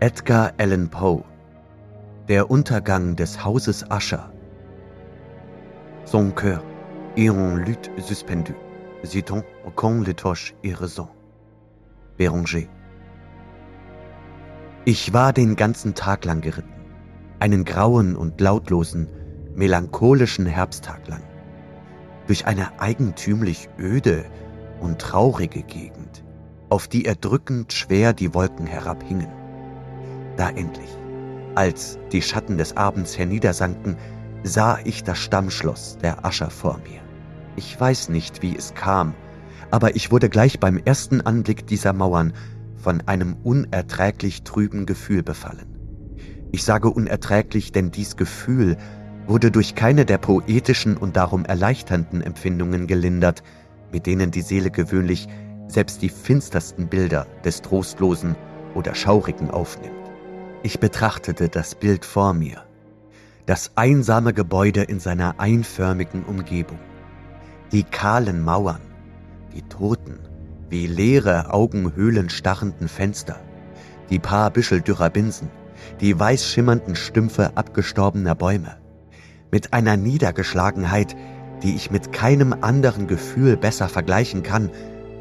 Edgar Allan Poe Der Untergang des Hauses Usher Son cœur est en lutte suspendue, dit-on quand les torches raison. Béranger Ich war den ganzen Tag lang geritten, einen grauen und lautlosen, melancholischen Herbsttag lang, durch eine eigentümlich öde und traurige Gegend, auf die erdrückend schwer die Wolken herabhingen. Da endlich, als die Schatten des Abends herniedersanken, sah ich das Stammschloss der Ascher vor mir. Ich weiß nicht, wie es kam, aber ich wurde gleich beim ersten Anblick dieser Mauern von einem unerträglich trüben Gefühl befallen. Ich sage unerträglich, denn dies Gefühl wurde durch keine der poetischen und darum erleichternden Empfindungen gelindert, mit denen die Seele gewöhnlich selbst die finstersten Bilder des Trostlosen oder Schaurigen aufnimmt. Ich betrachtete das Bild vor mir, das einsame Gebäude in seiner einförmigen Umgebung, die kahlen Mauern, die toten, wie leere Augenhöhlen starrenden Fenster, die paar Büschel dürrer Binsen, die weiß schimmernden Stümpfe abgestorbener Bäume, mit einer Niedergeschlagenheit, die ich mit keinem anderen Gefühl besser vergleichen kann,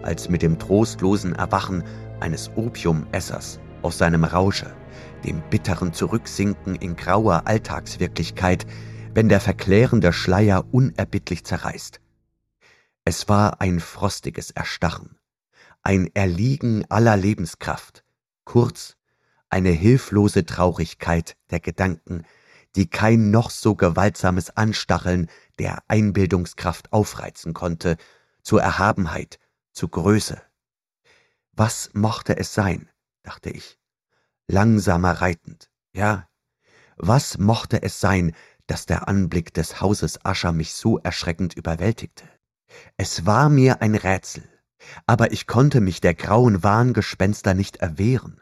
als mit dem trostlosen Erwachen eines Opiumessers aus seinem Rausche, dem bitteren Zurücksinken in grauer Alltagswirklichkeit, wenn der verklärende Schleier unerbittlich zerreißt. Es war ein frostiges Erstarren, ein Erliegen aller Lebenskraft, kurz eine hilflose Traurigkeit der Gedanken, die kein noch so gewaltsames Anstacheln der Einbildungskraft aufreizen konnte, zur Erhabenheit, zu Größe. Was mochte es sein, dachte ich, langsamer reitend, ja, was mochte es sein, dass der Anblick des Hauses Ascher mich so erschreckend überwältigte? Es war mir ein Rätsel, aber ich konnte mich der grauen Wahngespenster nicht erwehren.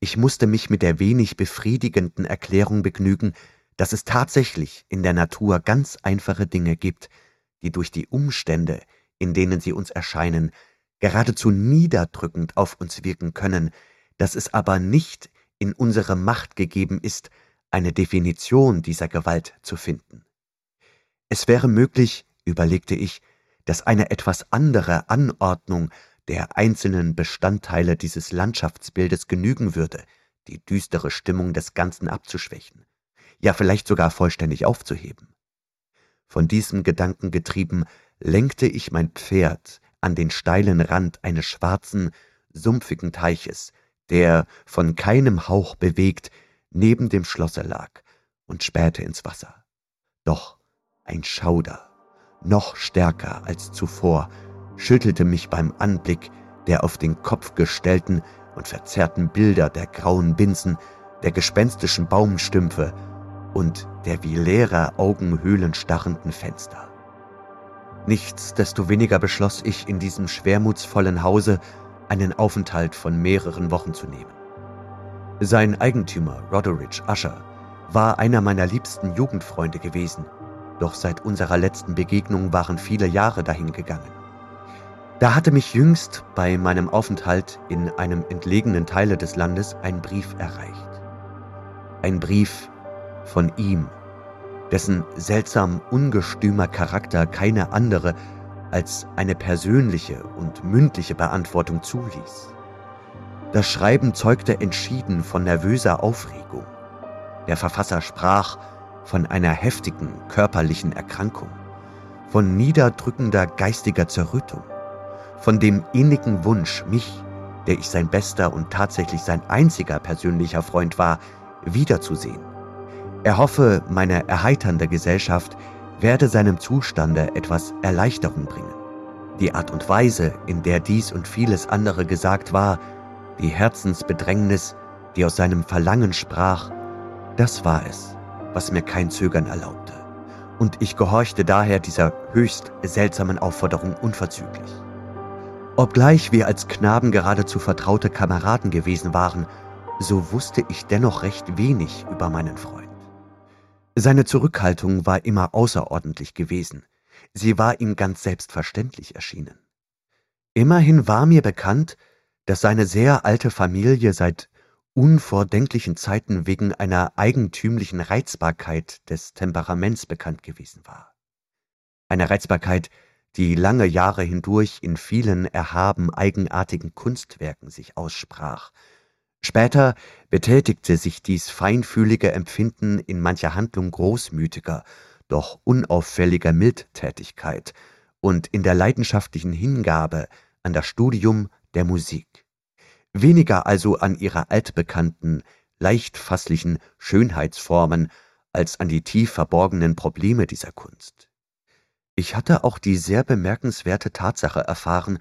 Ich musste mich mit der wenig befriedigenden Erklärung begnügen, dass es tatsächlich in der Natur ganz einfache Dinge gibt, die durch die Umstände, in denen sie uns erscheinen, geradezu niederdrückend auf uns wirken können, dass es aber nicht in unsere Macht gegeben ist, eine Definition dieser Gewalt zu finden. Es wäre möglich, überlegte ich, dass eine etwas andere Anordnung der einzelnen Bestandteile dieses Landschaftsbildes genügen würde, die düstere Stimmung des Ganzen abzuschwächen, ja vielleicht sogar vollständig aufzuheben. Von diesem Gedanken getrieben, lenkte ich mein Pferd an den steilen Rand eines schwarzen, sumpfigen Teiches, der, von keinem Hauch bewegt, neben dem Schlosse lag, und spähte ins Wasser. Doch ein Schauder, noch stärker als zuvor, schüttelte mich beim Anblick der auf den Kopf gestellten und verzerrten Bilder der grauen Binsen, der gespenstischen Baumstümpfe und der wie leere Augenhöhlen starrenden Fenster. Nichtsdestoweniger beschloss ich, in diesem schwermutsvollen Hause einen Aufenthalt von mehreren Wochen zu nehmen. Sein Eigentümer, Roderidge Usher, war einer meiner liebsten Jugendfreunde gewesen, doch seit unserer letzten Begegnung waren viele Jahre dahingegangen. Da hatte mich jüngst bei meinem Aufenthalt in einem entlegenen Teile des Landes ein Brief erreicht. Ein Brief von ihm, dessen seltsam ungestümer Charakter keine andere als eine persönliche und mündliche Beantwortung zuließ. Das Schreiben zeugte entschieden von nervöser Aufregung. Der Verfasser sprach von einer heftigen körperlichen Erkrankung, von niederdrückender geistiger Zerrüttung, von dem innigen Wunsch, mich, der ich sein bester und tatsächlich sein einziger persönlicher Freund war, wiederzusehen er hoffe, meine erheiternde Gesellschaft werde seinem Zustande etwas Erleichterung bringen. Die Art und Weise, in der dies und vieles andere gesagt war, die Herzensbedrängnis, die aus seinem Verlangen sprach, das war es, was mir kein Zögern erlaubte. Und ich gehorchte daher dieser höchst seltsamen Aufforderung unverzüglich. Obgleich wir als Knaben geradezu vertraute Kameraden gewesen waren, so wusste ich dennoch recht wenig über meinen Freund. Seine Zurückhaltung war immer außerordentlich gewesen, sie war ihm ganz selbstverständlich erschienen. Immerhin war mir bekannt, dass seine sehr alte Familie seit unvordenklichen Zeiten wegen einer eigentümlichen Reizbarkeit des Temperaments bekannt gewesen war. Eine Reizbarkeit, die lange Jahre hindurch in vielen erhaben eigenartigen Kunstwerken sich aussprach. Später betätigte sich dies feinfühlige Empfinden in mancher Handlung großmütiger, doch unauffälliger Mildtätigkeit und in der leidenschaftlichen Hingabe an das Studium der Musik. Weniger also an ihrer altbekannten, leichtfasslichen Schönheitsformen als an die tief verborgenen Probleme dieser Kunst. Ich hatte auch die sehr bemerkenswerte Tatsache erfahren,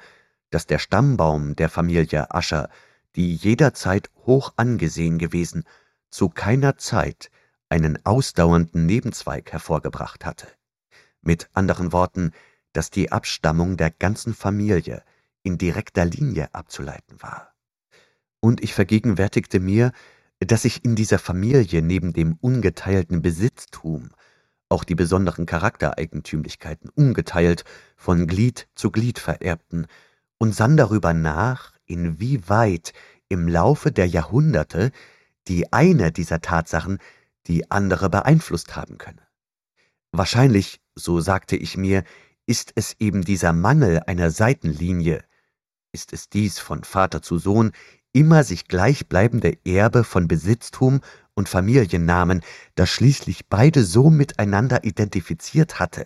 dass der Stammbaum der Familie Ascher, die jederzeit hoch angesehen gewesen, zu keiner Zeit einen ausdauernden Nebenzweig hervorgebracht hatte. Mit anderen Worten, dass die Abstammung der ganzen Familie in direkter Linie abzuleiten war. Und ich vergegenwärtigte mir, dass ich in dieser Familie neben dem ungeteilten Besitztum auch die besonderen Charaktereigentümlichkeiten ungeteilt von Glied zu Glied vererbten und sann darüber nach, inwieweit im Laufe der Jahrhunderte die eine dieser Tatsachen die andere beeinflusst haben könne. Wahrscheinlich, so sagte ich mir, ist es eben dieser Mangel einer Seitenlinie, ist es dies von Vater zu Sohn immer sich gleichbleibende Erbe von Besitztum und Familiennamen, das schließlich beide so miteinander identifiziert hatte,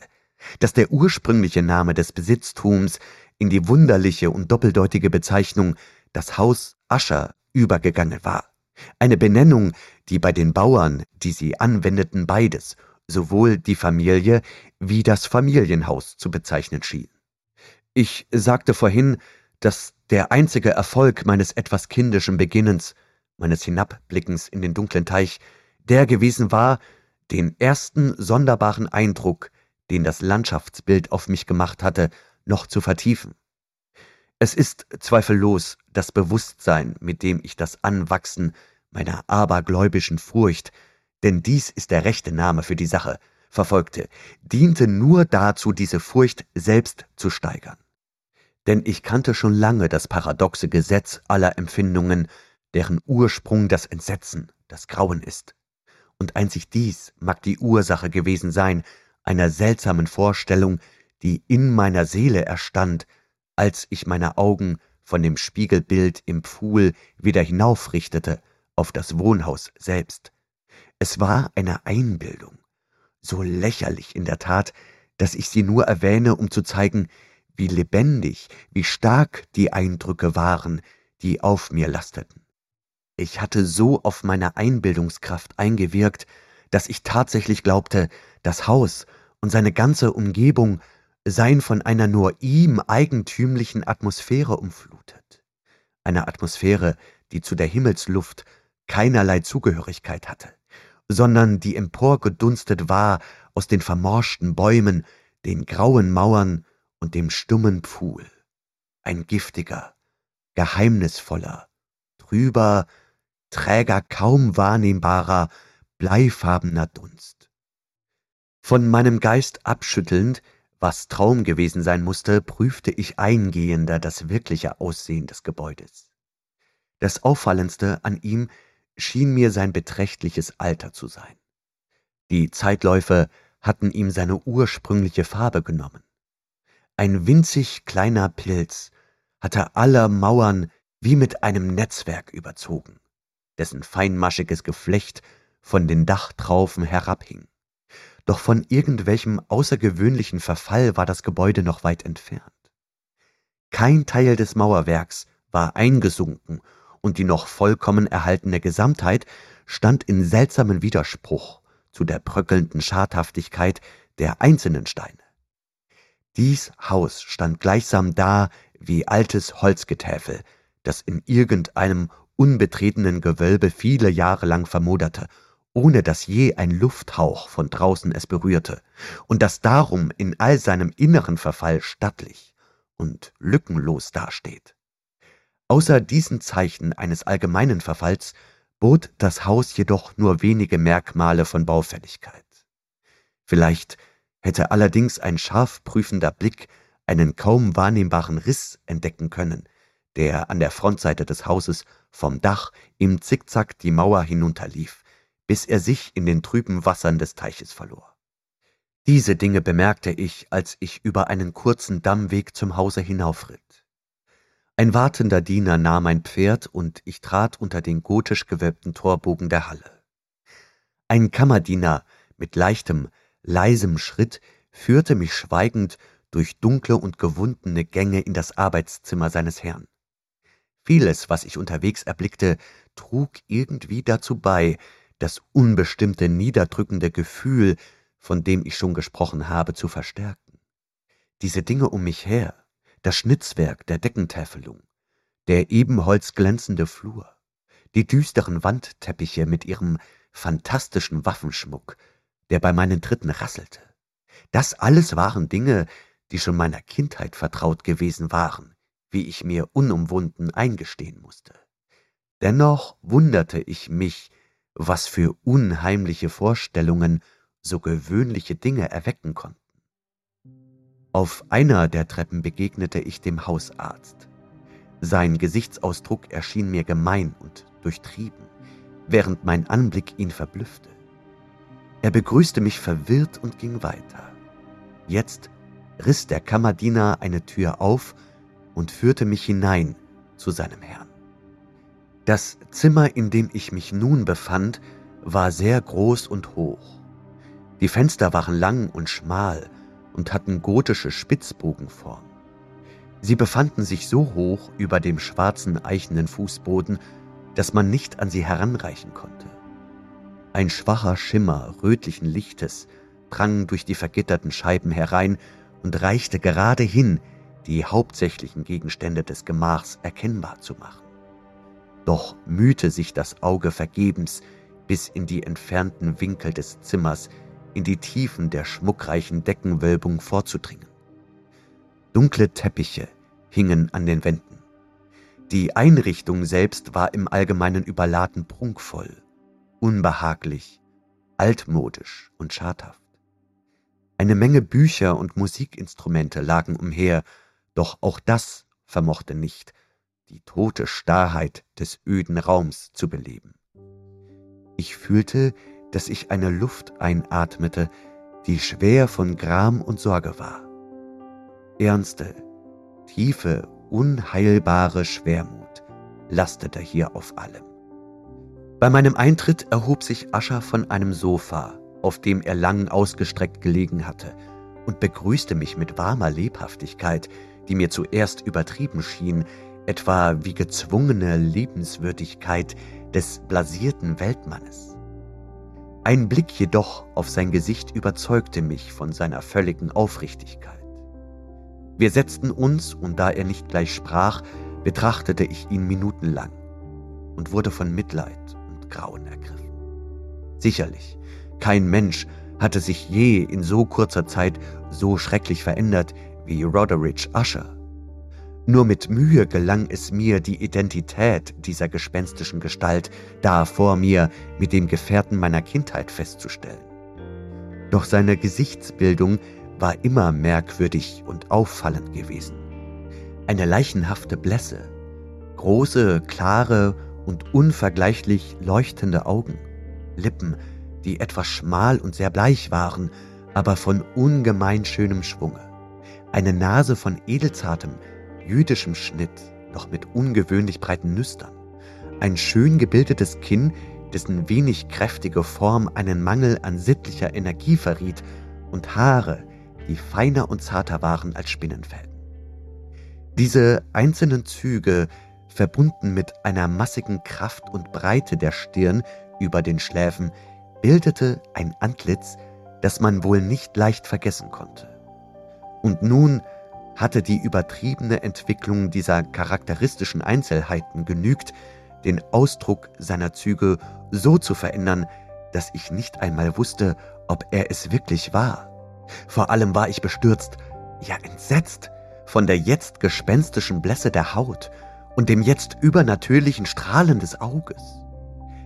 dass der ursprüngliche Name des Besitztums in die wunderliche und doppeldeutige Bezeichnung das Haus Ascher übergegangen war. Eine Benennung, die bei den Bauern, die sie anwendeten, beides, sowohl die Familie wie das Familienhaus zu bezeichnen schien. Ich sagte vorhin, dass der einzige Erfolg meines etwas kindischen Beginnens meines Hinabblickens in den dunklen Teich, der gewesen war, den ersten sonderbaren Eindruck, den das Landschaftsbild auf mich gemacht hatte, noch zu vertiefen. Es ist zweifellos das Bewusstsein, mit dem ich das Anwachsen meiner abergläubischen Furcht, denn dies ist der rechte Name für die Sache, verfolgte, diente nur dazu, diese Furcht selbst zu steigern. Denn ich kannte schon lange das paradoxe Gesetz aller Empfindungen, deren Ursprung das Entsetzen, das Grauen ist. Und einzig dies mag die Ursache gewesen sein einer seltsamen Vorstellung, die in meiner Seele erstand, als ich meine Augen von dem Spiegelbild im Pfuhl wieder hinaufrichtete auf das Wohnhaus selbst. Es war eine Einbildung, so lächerlich in der Tat, dass ich sie nur erwähne, um zu zeigen, wie lebendig, wie stark die Eindrücke waren, die auf mir lasteten. Ich hatte so auf meine Einbildungskraft eingewirkt, dass ich tatsächlich glaubte, das Haus und seine ganze Umgebung seien von einer nur ihm eigentümlichen Atmosphäre umflutet. Eine Atmosphäre, die zu der Himmelsluft keinerlei Zugehörigkeit hatte, sondern die emporgedunstet war aus den vermorschten Bäumen, den grauen Mauern und dem stummen Pfuhl. Ein giftiger, geheimnisvoller, trüber, träger, kaum wahrnehmbarer, bleifarbener Dunst. Von meinem Geist abschüttelnd, was Traum gewesen sein musste, prüfte ich eingehender das wirkliche Aussehen des Gebäudes. Das Auffallendste an ihm schien mir sein beträchtliches Alter zu sein. Die Zeitläufe hatten ihm seine ursprüngliche Farbe genommen. Ein winzig kleiner Pilz hatte alle Mauern wie mit einem Netzwerk überzogen dessen feinmaschiges Geflecht von den Dachtraufen herabhing. Doch von irgendwelchem außergewöhnlichen Verfall war das Gebäude noch weit entfernt. Kein Teil des Mauerwerks war eingesunken und die noch vollkommen erhaltene Gesamtheit stand in seltsamem Widerspruch zu der bröckelnden Schadhaftigkeit der einzelnen Steine. Dies Haus stand gleichsam da wie altes Holzgetäfel, das in irgendeinem unbetretenen Gewölbe viele Jahre lang vermoderte, ohne dass je ein Lufthauch von draußen es berührte, und das darum in all seinem inneren Verfall stattlich und lückenlos dasteht. Außer diesen Zeichen eines allgemeinen Verfalls bot das Haus jedoch nur wenige Merkmale von Baufälligkeit. Vielleicht hätte allerdings ein scharf prüfender Blick einen kaum wahrnehmbaren Riss entdecken können, der an der Frontseite des Hauses vom Dach im Zickzack die Mauer hinunterlief, bis er sich in den trüben Wassern des Teiches verlor. Diese Dinge bemerkte ich, als ich über einen kurzen Dammweg zum Hause hinaufritt. Ein wartender Diener nahm mein Pferd und ich trat unter den gotisch gewölbten Torbogen der Halle. Ein Kammerdiener mit leichtem, leisem Schritt führte mich schweigend durch dunkle und gewundene Gänge in das Arbeitszimmer seines Herrn. Vieles, was ich unterwegs erblickte, trug irgendwie dazu bei, das unbestimmte, niederdrückende Gefühl, von dem ich schon gesprochen habe, zu verstärken. Diese Dinge um mich her, das Schnitzwerk der Deckentäfelung, der ebenholzglänzende Flur, die düsteren Wandteppiche mit ihrem fantastischen Waffenschmuck, der bei meinen Tritten rasselte. Das alles waren Dinge, die schon meiner Kindheit vertraut gewesen waren, wie ich mir unumwunden eingestehen musste. Dennoch wunderte ich mich, was für unheimliche Vorstellungen so gewöhnliche Dinge erwecken konnten. Auf einer der Treppen begegnete ich dem Hausarzt. Sein Gesichtsausdruck erschien mir gemein und durchtrieben, während mein Anblick ihn verblüffte. Er begrüßte mich verwirrt und ging weiter. Jetzt riss der Kammerdiener eine Tür auf und führte mich hinein zu seinem Herrn. Das Zimmer, in dem ich mich nun befand, war sehr groß und hoch. Die Fenster waren lang und schmal und hatten gotische Spitzbogenform. Sie befanden sich so hoch über dem schwarzen eichenen Fußboden, dass man nicht an sie heranreichen konnte. Ein schwacher Schimmer rötlichen Lichtes drang durch die vergitterten Scheiben herein und reichte gerade hin, die hauptsächlichen Gegenstände des Gemachs erkennbar zu machen. Doch mühte sich das Auge vergebens, bis in die entfernten Winkel des Zimmers, in die Tiefen der schmuckreichen Deckenwölbung vorzudringen. Dunkle Teppiche hingen an den Wänden. Die Einrichtung selbst war im Allgemeinen überladen prunkvoll, unbehaglich, altmodisch und schadhaft. Eine Menge Bücher und Musikinstrumente lagen umher, doch auch das vermochte nicht, die tote Starrheit des öden Raums zu beleben. Ich fühlte, dass ich eine Luft einatmete, die schwer von Gram und Sorge war. Ernste, tiefe, unheilbare Schwermut lastete hier auf allem. Bei meinem Eintritt erhob sich Ascher von einem Sofa, auf dem er lang ausgestreckt gelegen hatte, und begrüßte mich mit warmer Lebhaftigkeit, die mir zuerst übertrieben schien, etwa wie gezwungene Liebenswürdigkeit des blasierten Weltmannes. Ein Blick jedoch auf sein Gesicht überzeugte mich von seiner völligen Aufrichtigkeit. Wir setzten uns, und da er nicht gleich sprach, betrachtete ich ihn minutenlang und wurde von Mitleid und Grauen ergriffen. Sicherlich, kein Mensch hatte sich je in so kurzer Zeit so schrecklich verändert wie Roderich Usher. Nur mit Mühe gelang es mir, die Identität dieser gespenstischen Gestalt da vor mir mit dem Gefährten meiner Kindheit festzustellen. Doch seine Gesichtsbildung war immer merkwürdig und auffallend gewesen. Eine leichenhafte Blässe, große, klare und unvergleichlich leuchtende Augen, Lippen, die etwas schmal und sehr bleich waren, aber von ungemein schönem Schwunge, eine Nase von edelzartem, jüdischem Schnitt, doch mit ungewöhnlich breiten Nüstern, ein schön gebildetes Kinn, dessen wenig kräftige Form einen Mangel an sittlicher Energie verriet, und Haare, die feiner und zarter waren als Spinnenfäden. Diese einzelnen Züge, verbunden mit einer massigen Kraft und Breite der Stirn über den Schläfen, bildete ein Antlitz, das man wohl nicht leicht vergessen konnte. Und nun hatte die übertriebene Entwicklung dieser charakteristischen Einzelheiten genügt, den Ausdruck seiner Züge so zu verändern, dass ich nicht einmal wusste, ob er es wirklich war. Vor allem war ich bestürzt, ja entsetzt von der jetzt gespenstischen Blässe der Haut und dem jetzt übernatürlichen Strahlen des Auges.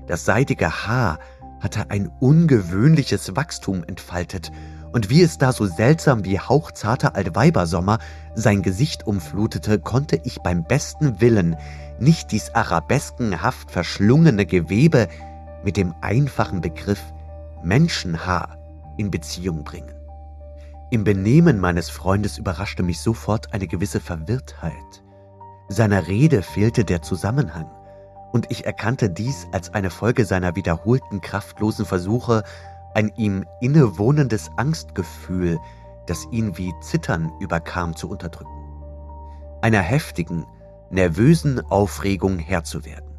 Das seidige Haar hatte ein ungewöhnliches Wachstum entfaltet und wie es da so seltsam wie hauchzarter Altweibersommer sein Gesicht umflutete, konnte ich beim besten Willen nicht dies arabeskenhaft verschlungene Gewebe mit dem einfachen Begriff Menschenhaar in Beziehung bringen. Im Benehmen meines Freundes überraschte mich sofort eine gewisse Verwirrtheit. Seiner Rede fehlte der Zusammenhang, und ich erkannte dies als eine Folge seiner wiederholten kraftlosen Versuche, ein ihm innewohnendes Angstgefühl, das ihn wie Zittern überkam, zu unterdrücken. Einer heftigen, nervösen Aufregung Herr zu werden.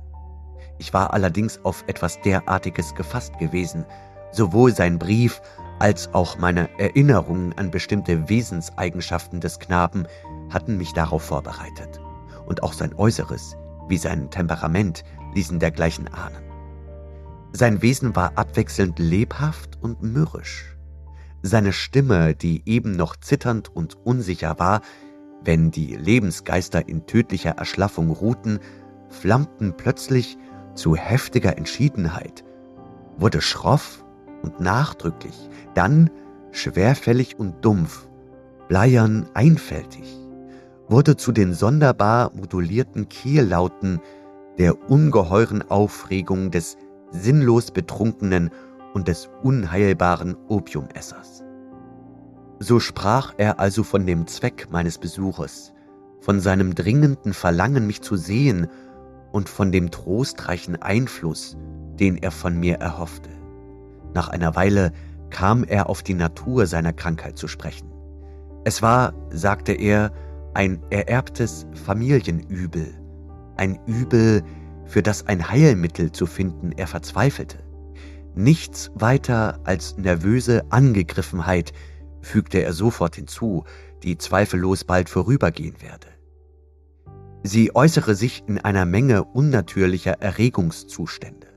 Ich war allerdings auf etwas derartiges gefasst gewesen, sowohl sein Brief als auch meine Erinnerungen an bestimmte Wesenseigenschaften des Knaben hatten mich darauf vorbereitet, und auch sein Äußeres wie sein Temperament ließen dergleichen ahnen. Sein Wesen war abwechselnd lebhaft und mürrisch. Seine Stimme, die eben noch zitternd und unsicher war, wenn die Lebensgeister in tödlicher Erschlaffung ruhten, flammten plötzlich zu heftiger Entschiedenheit, wurde schroff und nachdrücklich, dann schwerfällig und dumpf, bleiern einfältig, wurde zu den sonderbar modulierten Kehllauten der ungeheuren Aufregung des sinnlos Betrunkenen und des unheilbaren Opiumessers. So sprach er also von dem Zweck meines Besuches, von seinem dringenden Verlangen, mich zu sehen und von dem trostreichen Einfluss, den er von mir erhoffte. Nach einer Weile kam er auf die Natur seiner Krankheit zu sprechen. Es war, sagte er, ein ererbtes Familienübel, ein Übel, für das ein Heilmittel zu finden er verzweifelte. Nichts weiter als nervöse Angegriffenheit, fügte er sofort hinzu, die zweifellos bald vorübergehen werde. Sie äußere sich in einer Menge unnatürlicher Erregungszustände.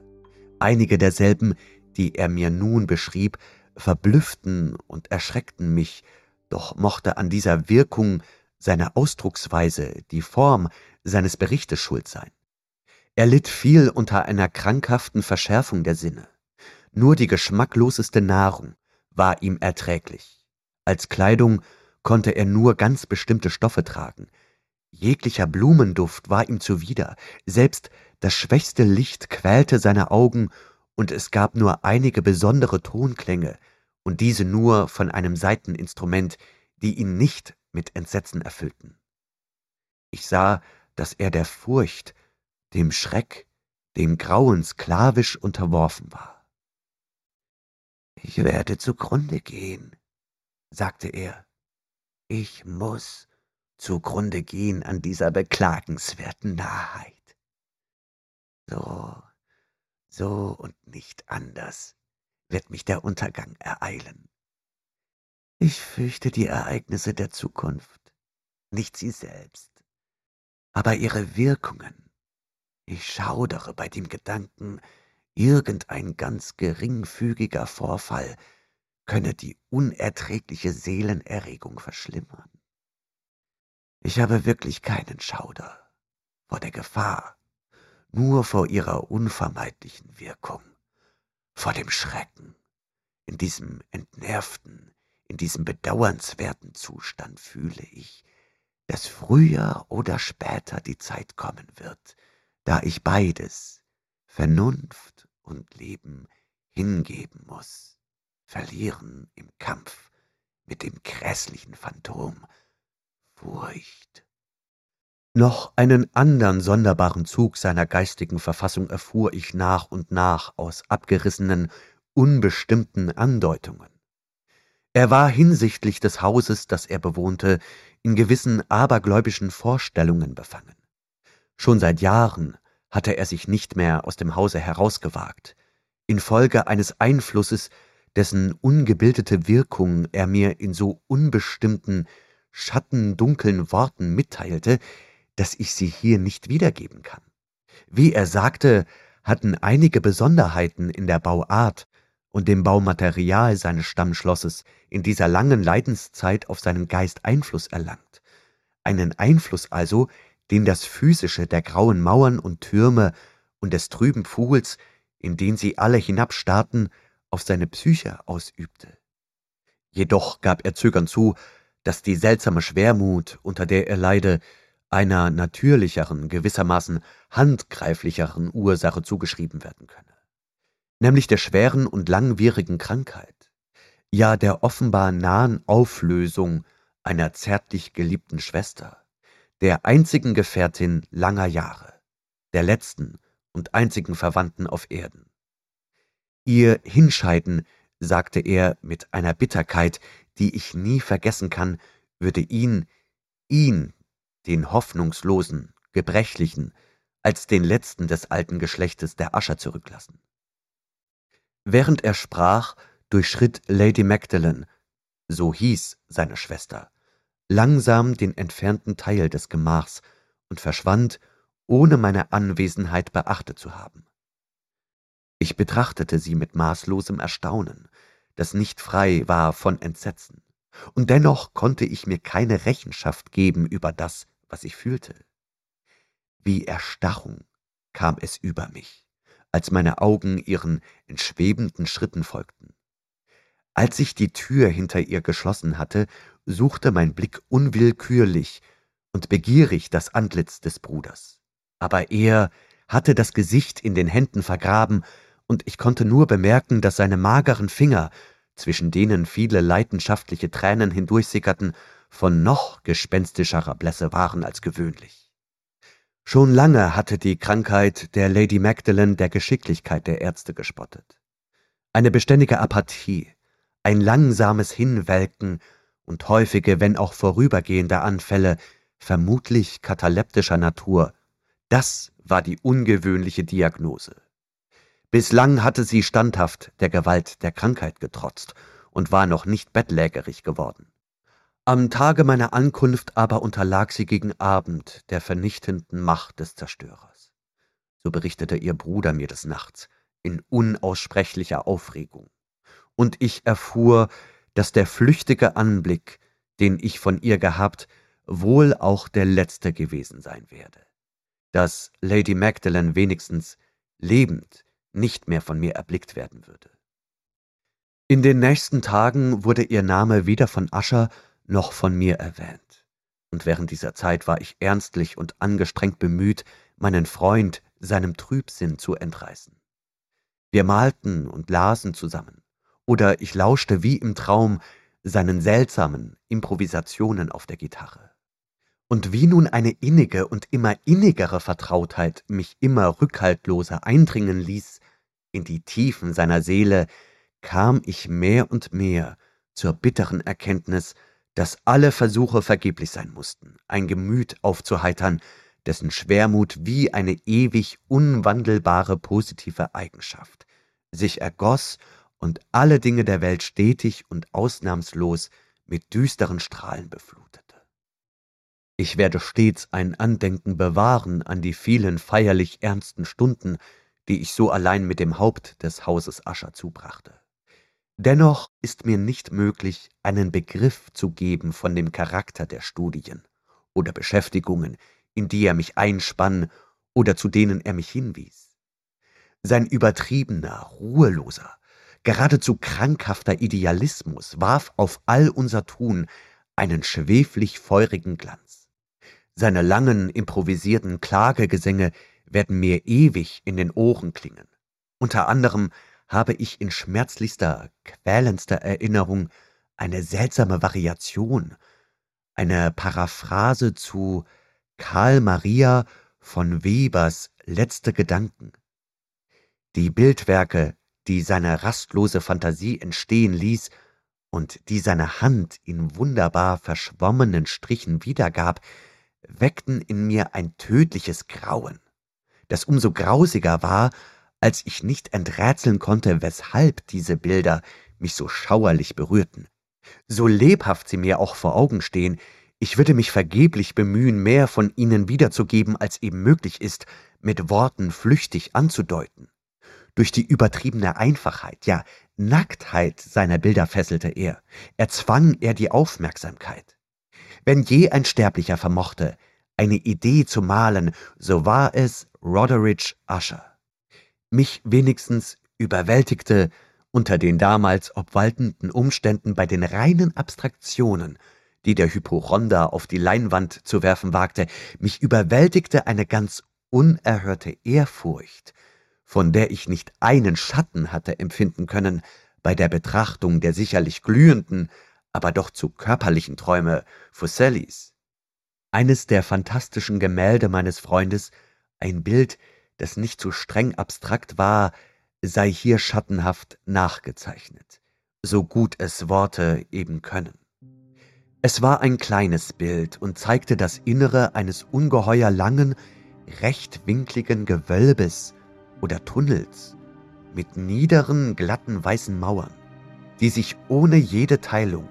Einige derselben, die er mir nun beschrieb, verblüfften und erschreckten mich, doch mochte an dieser Wirkung seiner Ausdrucksweise die Form seines Berichtes schuld sein. Er litt viel unter einer krankhaften Verschärfung der Sinne. Nur die geschmackloseste Nahrung war ihm erträglich. Als Kleidung konnte er nur ganz bestimmte Stoffe tragen. Jeglicher Blumenduft war ihm zuwider, selbst das schwächste Licht quälte seine Augen, und es gab nur einige besondere Tonklänge, und diese nur von einem Saiteninstrument, die ihn nicht mit Entsetzen erfüllten. Ich sah, dass er der Furcht, dem Schreck, dem Grauen sklavisch unterworfen war. Ich werde zugrunde gehen, sagte er. Ich muss zugrunde gehen an dieser beklagenswerten Narrheit. So, so und nicht anders wird mich der Untergang ereilen. Ich fürchte die Ereignisse der Zukunft, nicht sie selbst, aber ihre Wirkungen ich schaudere bei dem Gedanken, irgendein ganz geringfügiger Vorfall könne die unerträgliche Seelenerregung verschlimmern. Ich habe wirklich keinen Schauder vor der Gefahr, nur vor ihrer unvermeidlichen Wirkung, vor dem Schrecken, in diesem entnervten, in diesem bedauernswerten Zustand fühle ich, dass früher oder später die Zeit kommen wird, da ich beides, Vernunft und Leben, hingeben muss, verlieren im Kampf mit dem grässlichen Phantom Furcht. Noch einen andern sonderbaren Zug seiner geistigen Verfassung erfuhr ich nach und nach aus abgerissenen, unbestimmten Andeutungen. Er war hinsichtlich des Hauses, das er bewohnte, in gewissen abergläubischen Vorstellungen befangen. Schon seit Jahren hatte er sich nicht mehr aus dem Hause herausgewagt, infolge eines Einflusses, dessen ungebildete Wirkung er mir in so unbestimmten, schattendunkeln Worten mitteilte, dass ich sie hier nicht wiedergeben kann. Wie er sagte, hatten einige Besonderheiten in der Bauart und dem Baumaterial seines Stammschlosses in dieser langen Leidenszeit auf seinen Geist Einfluss erlangt. Einen Einfluss also, den das Physische der grauen Mauern und Türme und des trüben Pfuhls, in den sie alle hinabstarrten, auf seine Psyche ausübte. Jedoch gab er zögernd zu, dass die seltsame Schwermut, unter der er leide, einer natürlicheren, gewissermaßen handgreiflicheren Ursache zugeschrieben werden könne, nämlich der schweren und langwierigen Krankheit, ja der offenbar nahen Auflösung einer zärtlich geliebten Schwester, der einzigen Gefährtin langer Jahre, der letzten und einzigen Verwandten auf Erden. Ihr Hinscheiden, sagte er mit einer Bitterkeit, die ich nie vergessen kann, würde ihn, ihn, den hoffnungslosen, gebrechlichen, als den letzten des alten Geschlechtes der Ascher zurücklassen. Während er sprach, durchschritt Lady Magdalen, so hieß seine Schwester, langsam den entfernten Teil des Gemachs und verschwand, ohne meine Anwesenheit beachtet zu haben. Ich betrachtete sie mit maßlosem Erstaunen, das nicht frei war von Entsetzen, und dennoch konnte ich mir keine Rechenschaft geben über das, was ich fühlte. Wie Erstarrung kam es über mich, als meine Augen ihren entschwebenden Schritten folgten. Als ich die Tür hinter ihr geschlossen hatte, suchte mein Blick unwillkürlich und begierig das Antlitz des Bruders. Aber er hatte das Gesicht in den Händen vergraben, und ich konnte nur bemerken, dass seine mageren Finger, zwischen denen viele leidenschaftliche Tränen hindurchsickerten, von noch gespenstischerer Blässe waren als gewöhnlich. Schon lange hatte die Krankheit der Lady Magdalen der Geschicklichkeit der Ärzte gespottet. Eine beständige Apathie, ein langsames Hinwelken und häufige, wenn auch vorübergehende Anfälle, vermutlich kataleptischer Natur, das war die ungewöhnliche Diagnose. Bislang hatte sie standhaft der Gewalt der Krankheit getrotzt und war noch nicht bettlägerig geworden. Am Tage meiner Ankunft aber unterlag sie gegen Abend der vernichtenden Macht des Zerstörers. So berichtete ihr Bruder mir des Nachts in unaussprechlicher Aufregung. Und ich erfuhr, dass der flüchtige Anblick, den ich von ihr gehabt, wohl auch der letzte gewesen sein werde, dass Lady Magdalen wenigstens lebend nicht mehr von mir erblickt werden würde. In den nächsten Tagen wurde ihr Name weder von Ascher noch von mir erwähnt, und während dieser Zeit war ich ernstlich und angestrengt bemüht, meinen Freund seinem Trübsinn zu entreißen. Wir malten und lasen zusammen, oder ich lauschte wie im Traum seinen seltsamen Improvisationen auf der Gitarre. Und wie nun eine innige und immer innigere Vertrautheit mich immer rückhaltloser eindringen ließ in die Tiefen seiner Seele, kam ich mehr und mehr zur bitteren Erkenntnis, dass alle Versuche vergeblich sein mussten, ein Gemüt aufzuheitern, dessen Schwermut wie eine ewig unwandelbare positive Eigenschaft sich ergoß und alle Dinge der Welt stetig und ausnahmslos mit düsteren Strahlen beflutete. Ich werde stets ein Andenken bewahren an die vielen feierlich ernsten Stunden, die ich so allein mit dem Haupt des Hauses Ascher zubrachte. Dennoch ist mir nicht möglich, einen Begriff zu geben von dem Charakter der Studien oder Beschäftigungen, in die er mich einspann oder zu denen er mich hinwies. Sein übertriebener, ruheloser, Geradezu krankhafter Idealismus warf auf all unser Tun einen schweflich feurigen Glanz. Seine langen, improvisierten Klagegesänge werden mir ewig in den Ohren klingen. Unter anderem habe ich in schmerzlichster, quälendster Erinnerung eine seltsame Variation, eine Paraphrase zu Karl Maria von Webers letzte Gedanken. Die Bildwerke die seine rastlose Fantasie entstehen ließ und die seine Hand in wunderbar verschwommenen Strichen wiedergab, weckten in mir ein tödliches Grauen, das umso grausiger war, als ich nicht enträtseln konnte, weshalb diese Bilder mich so schauerlich berührten. So lebhaft sie mir auch vor Augen stehen, ich würde mich vergeblich bemühen, mehr von ihnen wiederzugeben, als eben möglich ist, mit Worten flüchtig anzudeuten. Durch die übertriebene Einfachheit, ja Nacktheit seiner Bilder fesselte er, erzwang er die Aufmerksamkeit. Wenn je ein Sterblicher vermochte, eine Idee zu malen, so war es Roderidge Usher. Mich wenigstens überwältigte unter den damals obwaltenden Umständen bei den reinen Abstraktionen, die der Hypochonder auf die Leinwand zu werfen wagte, mich überwältigte eine ganz unerhörte Ehrfurcht, von der ich nicht einen Schatten hatte empfinden können bei der Betrachtung der sicherlich glühenden, aber doch zu körperlichen Träume Fussellis. Eines der fantastischen Gemälde meines Freundes, ein Bild, das nicht zu streng abstrakt war, sei hier schattenhaft nachgezeichnet, so gut es Worte eben können. Es war ein kleines Bild und zeigte das Innere eines ungeheuer langen, rechtwinkligen Gewölbes oder Tunnels mit niederen, glatten weißen Mauern, die sich ohne jede Teilung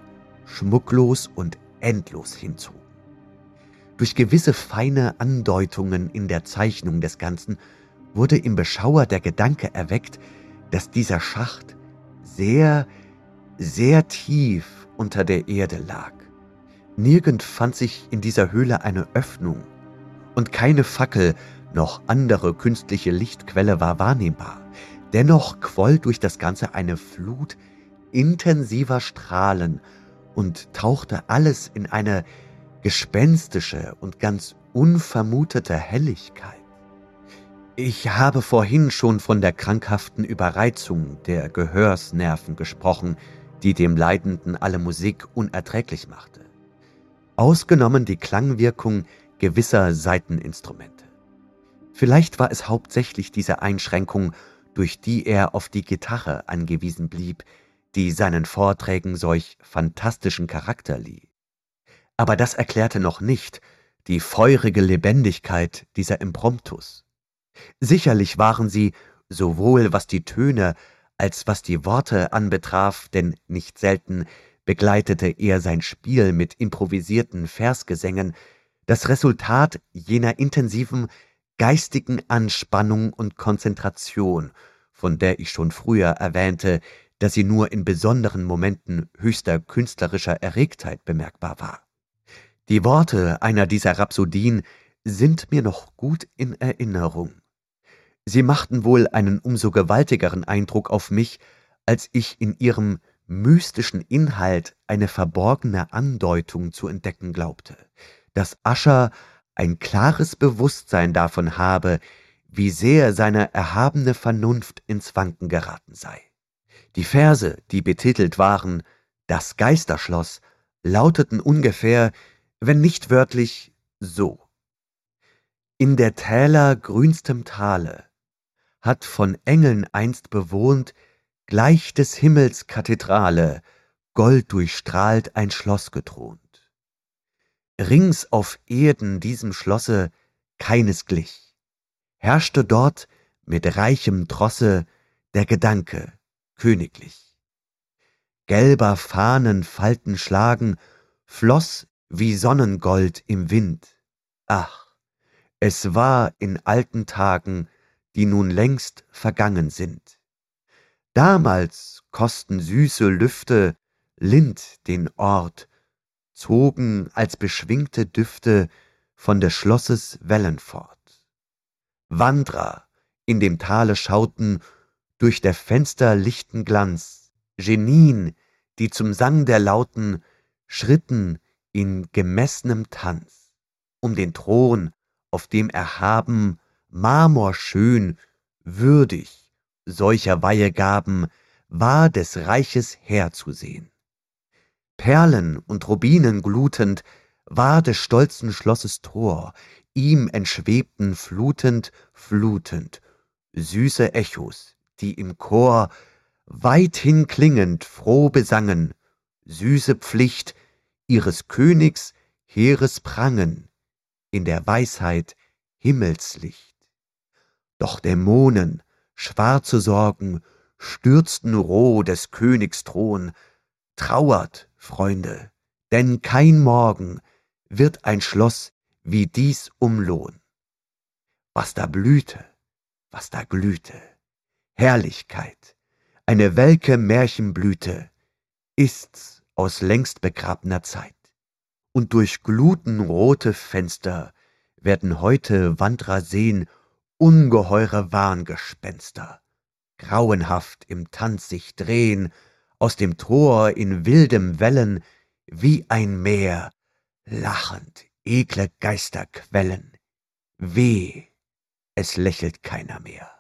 schmucklos und endlos hinzogen. Durch gewisse feine Andeutungen in der Zeichnung des Ganzen wurde im Beschauer der Gedanke erweckt, dass dieser Schacht sehr, sehr tief unter der Erde lag. Nirgend fand sich in dieser Höhle eine Öffnung, und keine Fackel noch andere künstliche Lichtquelle war wahrnehmbar. Dennoch quoll durch das Ganze eine Flut intensiver Strahlen und tauchte alles in eine gespenstische und ganz unvermutete Helligkeit. Ich habe vorhin schon von der krankhaften Überreizung der Gehörsnerven gesprochen, die dem Leidenden alle Musik unerträglich machte. Ausgenommen die Klangwirkung gewisser Saiteninstrumente. Vielleicht war es hauptsächlich diese Einschränkung, durch die er auf die Gitarre angewiesen blieb, die seinen Vorträgen solch fantastischen Charakter lieh. Aber das erklärte noch nicht die feurige Lebendigkeit dieser Impromptus. Sicherlich waren sie, sowohl was die Töne als was die Worte anbetraf, denn nicht selten begleitete er sein Spiel mit improvisierten Versgesängen, das Resultat jener intensiven geistigen Anspannung und Konzentration, von der ich schon früher erwähnte, dass sie nur in besonderen Momenten höchster künstlerischer Erregtheit bemerkbar war. Die Worte einer dieser Rhapsodien sind mir noch gut in Erinnerung. Sie machten wohl einen umso gewaltigeren Eindruck auf mich, als ich in ihrem mystischen Inhalt eine verborgene Andeutung zu entdecken glaubte, dass Ascher ein klares Bewusstsein davon habe, wie sehr seine erhabene Vernunft ins Wanken geraten sei. Die Verse, die betitelt waren Das Geisterschloss, lauteten ungefähr, wenn nicht wörtlich, so. In der Täler grünstem Tale hat von Engeln einst bewohnt, gleich des Himmels Kathedrale, Gold durchstrahlt ein Schloss gethront. Rings auf Erden diesem Schlosse keines glich, herrschte dort mit reichem Trosse der Gedanke königlich. Gelber Fahnen Falten schlagen, floß wie Sonnengold im Wind. Ach, es war in alten Tagen die nun längst vergangen sind. Damals kosten süße Lüfte lind den Ort, zogen als beschwingte Düfte von des Schlosses Wellen fort. Wandrer in dem Tale schauten durch der Fenster lichten Glanz, Genien, die zum Sang der Lauten schritten in gemessnem Tanz, um den Thron, auf dem erhaben marmorschön, würdig solcher Weihegaben war des Reiches Herr zu sehen. Perlen und Rubinen glutend war des stolzen Schlosses Tor, ihm entschwebten flutend, flutend, süße Echos, die im Chor weithin klingend froh besangen, süße Pflicht ihres Königs Heeres prangen, in der Weisheit Himmelslicht. Doch Dämonen, schwarze Sorgen, stürzten roh des Königs Thron. Trauert, Freunde, denn kein Morgen wird ein Schloss wie dies umlohn. Was da blühte, was da glühte, Herrlichkeit, eine welke Märchenblüte, ist's aus längst begrabner Zeit. Und durch glutenrote Fenster werden heute Wandrer sehen ungeheure Wahngespenster, grauenhaft im Tanz sich drehn, aus dem Tor in wildem Wellen, wie ein Meer, lachend ekle Geister quellen. Weh, es lächelt keiner mehr.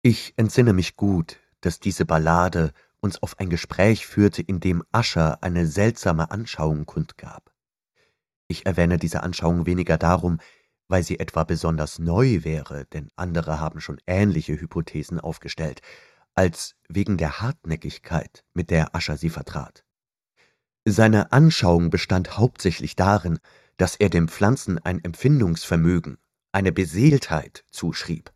Ich entsinne mich gut, dass diese Ballade uns auf ein Gespräch führte, in dem Ascher eine seltsame Anschauung kundgab. Ich erwähne diese Anschauung weniger darum, weil sie etwa besonders neu wäre, denn andere haben schon ähnliche Hypothesen aufgestellt, als wegen der Hartnäckigkeit, mit der Ascher sie vertrat. Seine Anschauung bestand hauptsächlich darin, dass er den Pflanzen ein Empfindungsvermögen, eine Beseeltheit zuschrieb,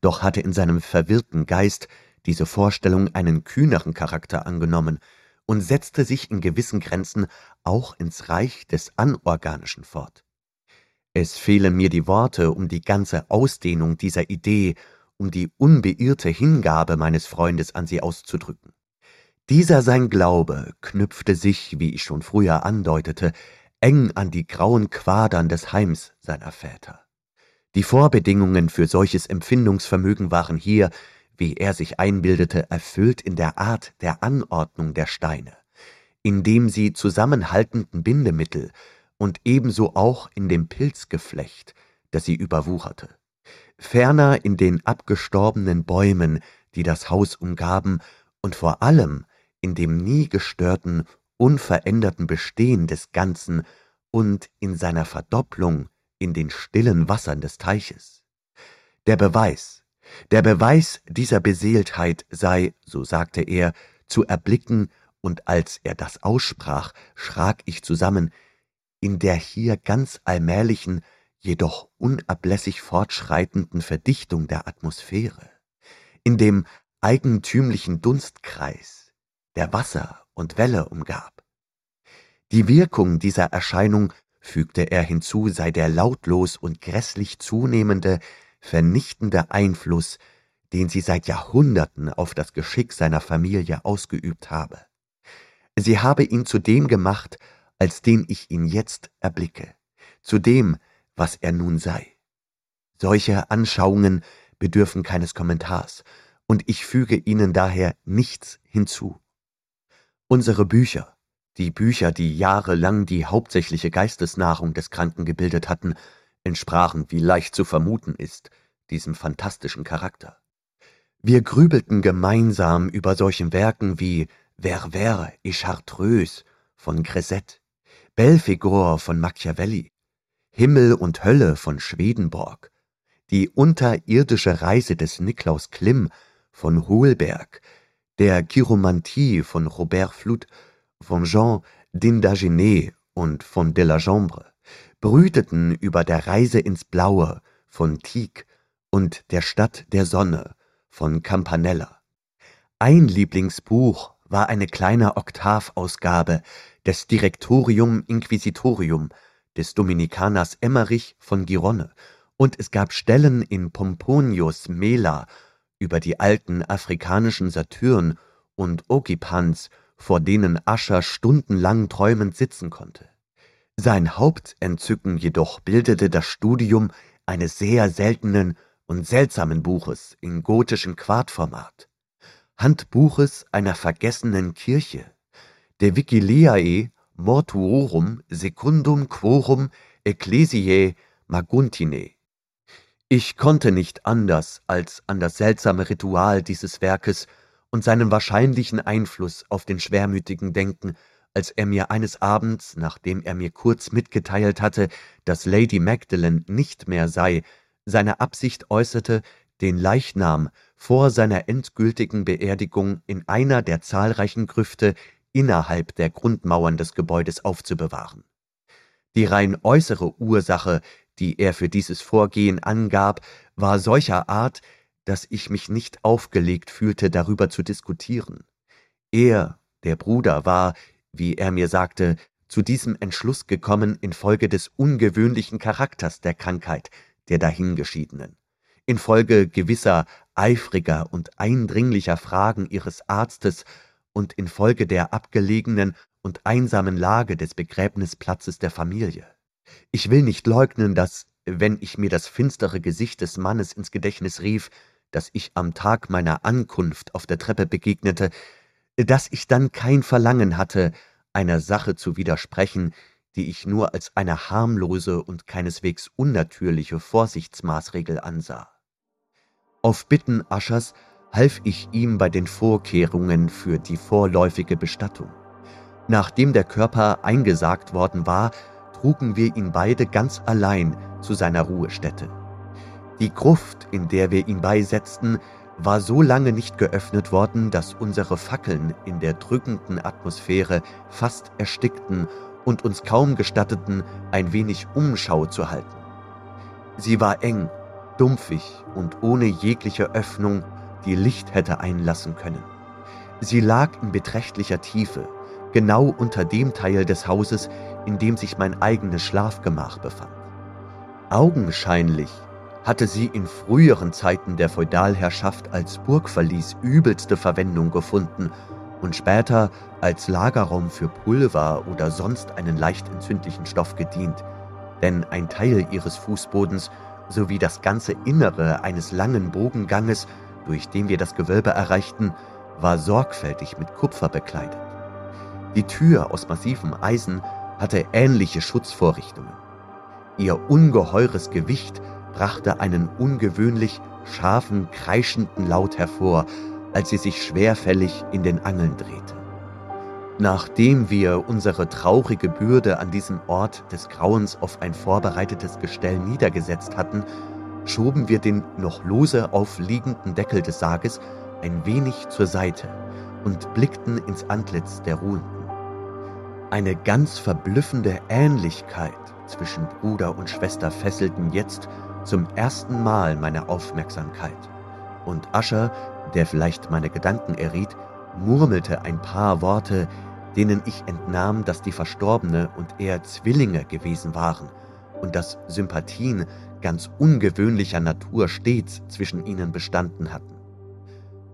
doch hatte in seinem verwirrten Geist diese Vorstellung einen kühneren Charakter angenommen und setzte sich in gewissen Grenzen auch ins Reich des Anorganischen fort. Es fehlen mir die Worte, um die ganze Ausdehnung dieser Idee, um die unbeirrte Hingabe meines Freundes an sie auszudrücken. Dieser sein Glaube knüpfte sich, wie ich schon früher andeutete, eng an die grauen Quadern des Heims seiner Väter. Die Vorbedingungen für solches Empfindungsvermögen waren hier, wie er sich einbildete, erfüllt in der Art der Anordnung der Steine, in dem sie zusammenhaltenden Bindemittel und ebenso auch in dem Pilzgeflecht, das sie überwucherte. Ferner in den abgestorbenen Bäumen, die das Haus umgaben, und vor allem in dem nie gestörten, unveränderten Bestehen des Ganzen und in seiner Verdopplung in den stillen Wassern des Teiches. Der Beweis, der Beweis dieser Beseeltheit sei, so sagte er, zu erblicken, und als er das aussprach, schrak ich zusammen, in der hier ganz allmählichen, jedoch unablässig fortschreitenden Verdichtung der Atmosphäre, in dem eigentümlichen Dunstkreis, der Wasser und Welle umgab. Die Wirkung dieser Erscheinung, fügte er hinzu, sei der lautlos und grässlich zunehmende, vernichtende Einfluss, den sie seit Jahrhunderten auf das Geschick seiner Familie ausgeübt habe. Sie habe ihn zu dem gemacht, als den ich ihn jetzt erblicke, zu dem, was er nun sei. Solche Anschauungen bedürfen keines Kommentars, und ich füge ihnen daher nichts hinzu. Unsere Bücher, die Bücher, die jahrelang die hauptsächliche Geistesnahrung des Kranken gebildet hatten, entsprachen, wie leicht zu vermuten ist, diesem fantastischen Charakter. Wir grübelten gemeinsam über solchen Werken wie Verver et Chartreuse von Gresset, Belphegor von Machiavelli, Himmel und Hölle von Schwedenborg, die unterirdische Reise des Niklaus Klimm von Hohlberg, der Chiromantie von Robert Flood, von Jean d'Indagenet und von Delagendre, brüteten über der Reise ins Blaue von Tieck und der Stadt der Sonne von Campanella. Ein Lieblingsbuch war eine kleine Oktavausgabe des Directorium Inquisitorium des Dominikaners Emmerich von Gironne, und es gab Stellen in Pomponius Mela über die alten afrikanischen Satyren und Okipans, vor denen Ascher stundenlang träumend sitzen konnte. Sein Hauptentzücken jedoch bildete das Studium eines sehr seltenen und seltsamen Buches in gotischem Quartformat, Handbuches einer vergessenen Kirche, der Vigiliae Mortuorum Secundum Quorum Ecclesiae Maguntinae. Ich konnte nicht anders, als an das seltsame Ritual dieses Werkes und seinen wahrscheinlichen Einfluss auf den Schwermütigen denken, als er mir eines Abends, nachdem er mir kurz mitgeteilt hatte, dass Lady Magdalen nicht mehr sei, seine Absicht äußerte, den Leichnam vor seiner endgültigen Beerdigung in einer der zahlreichen Grüfte innerhalb der Grundmauern des Gebäudes aufzubewahren. Die rein äußere Ursache, die er für dieses Vorgehen angab, war solcher Art, dass ich mich nicht aufgelegt fühlte, darüber zu diskutieren. Er, der Bruder, war, wie er mir sagte, zu diesem Entschluss gekommen infolge des ungewöhnlichen Charakters der Krankheit, der Dahingeschiedenen. Infolge gewisser eifriger und eindringlicher Fragen ihres Arztes und infolge der abgelegenen und einsamen Lage des Begräbnisplatzes der Familie. Ich will nicht leugnen, dass, wenn ich mir das finstere Gesicht des Mannes ins Gedächtnis rief, das ich am Tag meiner Ankunft auf der Treppe begegnete, dass ich dann kein Verlangen hatte, einer Sache zu widersprechen, die ich nur als eine harmlose und keineswegs unnatürliche Vorsichtsmaßregel ansah. Auf Bitten Aschers half ich ihm bei den Vorkehrungen für die vorläufige Bestattung. Nachdem der Körper eingesagt worden war, trugen wir ihn beide ganz allein zu seiner Ruhestätte. Die Gruft, in der wir ihn beisetzten, war so lange nicht geöffnet worden, dass unsere Fackeln in der drückenden Atmosphäre fast erstickten und uns kaum gestatteten, ein wenig Umschau zu halten. Sie war eng, dumpfig und ohne jegliche Öffnung, die Licht hätte einlassen können. Sie lag in beträchtlicher Tiefe, genau unter dem Teil des Hauses, in dem sich mein eigenes Schlafgemach befand. Augenscheinlich hatte sie in früheren Zeiten der Feudalherrschaft als Burgverlies übelste Verwendung gefunden und später als Lagerraum für Pulver oder sonst einen leicht entzündlichen Stoff gedient, denn ein Teil ihres Fußbodens sowie das ganze Innere eines langen Bogenganges, durch den wir das Gewölbe erreichten, war sorgfältig mit Kupfer bekleidet. Die Tür aus massivem Eisen hatte ähnliche Schutzvorrichtungen. Ihr ungeheures Gewicht brachte einen ungewöhnlich scharfen, kreischenden Laut hervor, als sie sich schwerfällig in den Angeln drehte. Nachdem wir unsere traurige Bürde an diesem Ort des Grauens auf ein vorbereitetes Gestell niedergesetzt hatten, schoben wir den noch lose aufliegenden Deckel des Sarges ein wenig zur Seite und blickten ins Antlitz der Ruhenden. Eine ganz verblüffende Ähnlichkeit zwischen Bruder und Schwester fesselten jetzt zum ersten Mal meine Aufmerksamkeit. Und Ascher, der vielleicht meine Gedanken erriet, murmelte ein paar Worte, denen ich entnahm, dass die Verstorbene und er Zwillinge gewesen waren und dass Sympathien ganz ungewöhnlicher Natur stets zwischen ihnen bestanden hatten.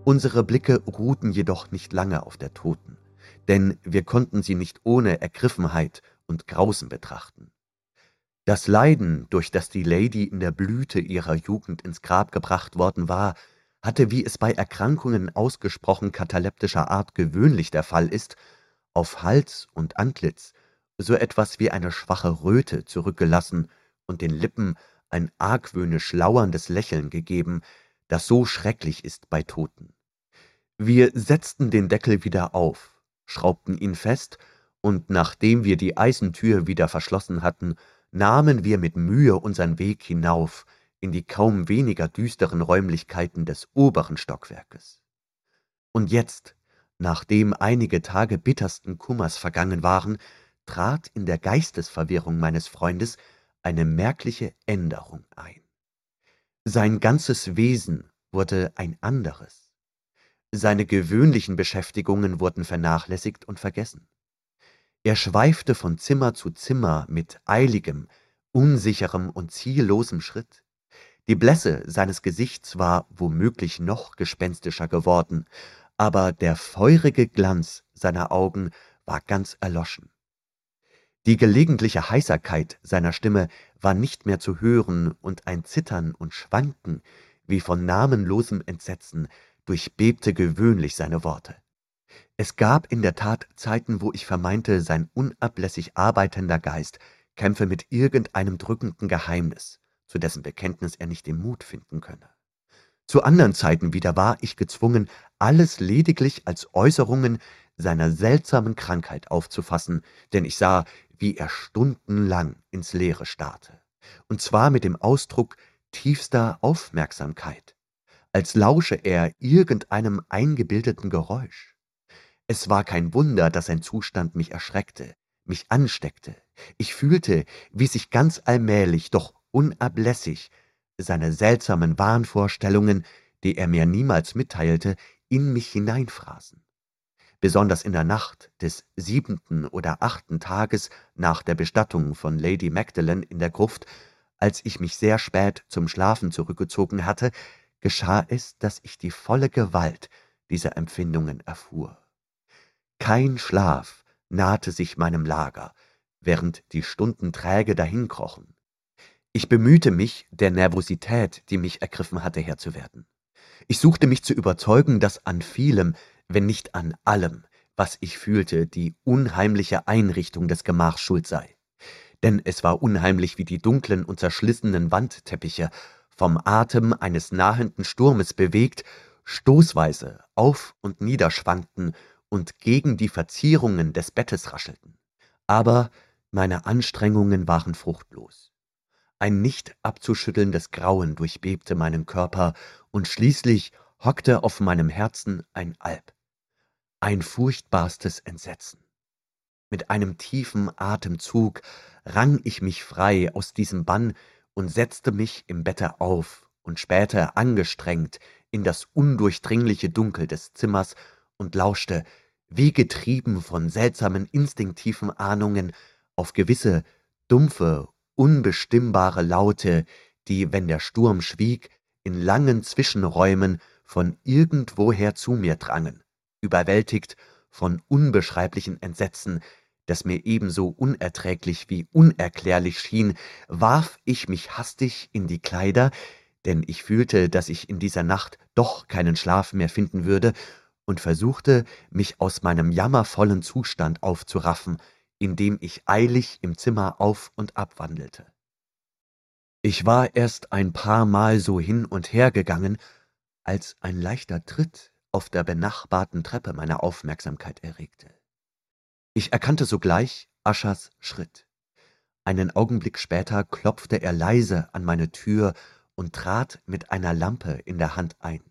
Unsere Blicke ruhten jedoch nicht lange auf der Toten, denn wir konnten sie nicht ohne Ergriffenheit und Grausen betrachten. Das Leiden, durch das die Lady in der Blüte ihrer Jugend ins Grab gebracht worden war, hatte, wie es bei Erkrankungen ausgesprochen kataleptischer Art gewöhnlich der Fall ist, auf Hals und Antlitz so etwas wie eine schwache Röte zurückgelassen und den Lippen ein argwöhnisch lauerndes Lächeln gegeben, das so schrecklich ist bei Toten. Wir setzten den Deckel wieder auf, schraubten ihn fest, und nachdem wir die Eisentür wieder verschlossen hatten, nahmen wir mit Mühe unseren Weg hinauf in die kaum weniger düsteren Räumlichkeiten des oberen Stockwerkes. Und jetzt, nachdem einige Tage bittersten Kummers vergangen waren, trat in der Geistesverwirrung meines Freundes eine merkliche Änderung ein. Sein ganzes Wesen wurde ein anderes. Seine gewöhnlichen Beschäftigungen wurden vernachlässigt und vergessen. Er schweifte von Zimmer zu Zimmer mit eiligem, unsicherem und ziellosem Schritt. Die Blässe seines Gesichts war womöglich noch gespenstischer geworden, aber der feurige Glanz seiner Augen war ganz erloschen. Die gelegentliche Heiserkeit seiner Stimme war nicht mehr zu hören, und ein Zittern und Schwanken wie von namenlosem Entsetzen durchbebte gewöhnlich seine Worte. Es gab in der Tat Zeiten, wo ich vermeinte, sein unablässig arbeitender Geist kämpfe mit irgendeinem drückenden Geheimnis, zu dessen Bekenntnis er nicht den Mut finden könne. Zu anderen Zeiten wieder war ich gezwungen, alles lediglich als Äußerungen seiner seltsamen Krankheit aufzufassen, denn ich sah, wie er stundenlang ins Leere starrte, und zwar mit dem Ausdruck tiefster Aufmerksamkeit, als lausche er irgendeinem eingebildeten Geräusch. Es war kein Wunder, dass sein Zustand mich erschreckte, mich ansteckte. Ich fühlte, wie sich ganz allmählich, doch unablässig, seine seltsamen Wahnvorstellungen, die er mir niemals mitteilte, in mich hineinfraßen. Besonders in der Nacht des siebenten oder achten Tages nach der Bestattung von Lady Magdalen in der Gruft, als ich mich sehr spät zum Schlafen zurückgezogen hatte, geschah es, dass ich die volle Gewalt dieser Empfindungen erfuhr. Kein Schlaf nahte sich meinem Lager, während die Stunden träge dahinkrochen. Ich bemühte mich, der Nervosität, die mich ergriffen hatte, Herr zu werden. Ich suchte mich zu überzeugen, dass an vielem, wenn nicht an allem, was ich fühlte, die unheimliche Einrichtung des Gemachs schuld sei. Denn es war unheimlich, wie die dunklen und zerschlissenen Wandteppiche, vom Atem eines nahenden Sturmes bewegt, stoßweise auf und niederschwankten und gegen die Verzierungen des Bettes raschelten. Aber meine Anstrengungen waren fruchtlos. Ein nicht abzuschüttelndes Grauen durchbebte meinen Körper, und schließlich hockte auf meinem Herzen ein Alb, ein furchtbarstes Entsetzen. Mit einem tiefen Atemzug rang ich mich frei aus diesem Bann und setzte mich im Bette auf und später angestrengt in das undurchdringliche Dunkel des Zimmers und lauschte, wie getrieben von seltsamen instinktiven Ahnungen, auf gewisse dumpfe, unbestimmbare Laute, die, wenn der Sturm schwieg, in langen Zwischenräumen von irgendwoher zu mir drangen, überwältigt von unbeschreiblichen Entsetzen, das mir ebenso unerträglich wie unerklärlich schien, warf ich mich hastig in die Kleider, denn ich fühlte, dass ich in dieser Nacht doch keinen Schlaf mehr finden würde, und versuchte, mich aus meinem jammervollen Zustand aufzuraffen, indem ich eilig im Zimmer auf und ab wandelte. Ich war erst ein paar Mal so hin und her gegangen, als ein leichter Tritt auf der benachbarten Treppe meine Aufmerksamkeit erregte. Ich erkannte sogleich Aschers Schritt. Einen Augenblick später klopfte er leise an meine Tür und trat mit einer Lampe in der Hand ein.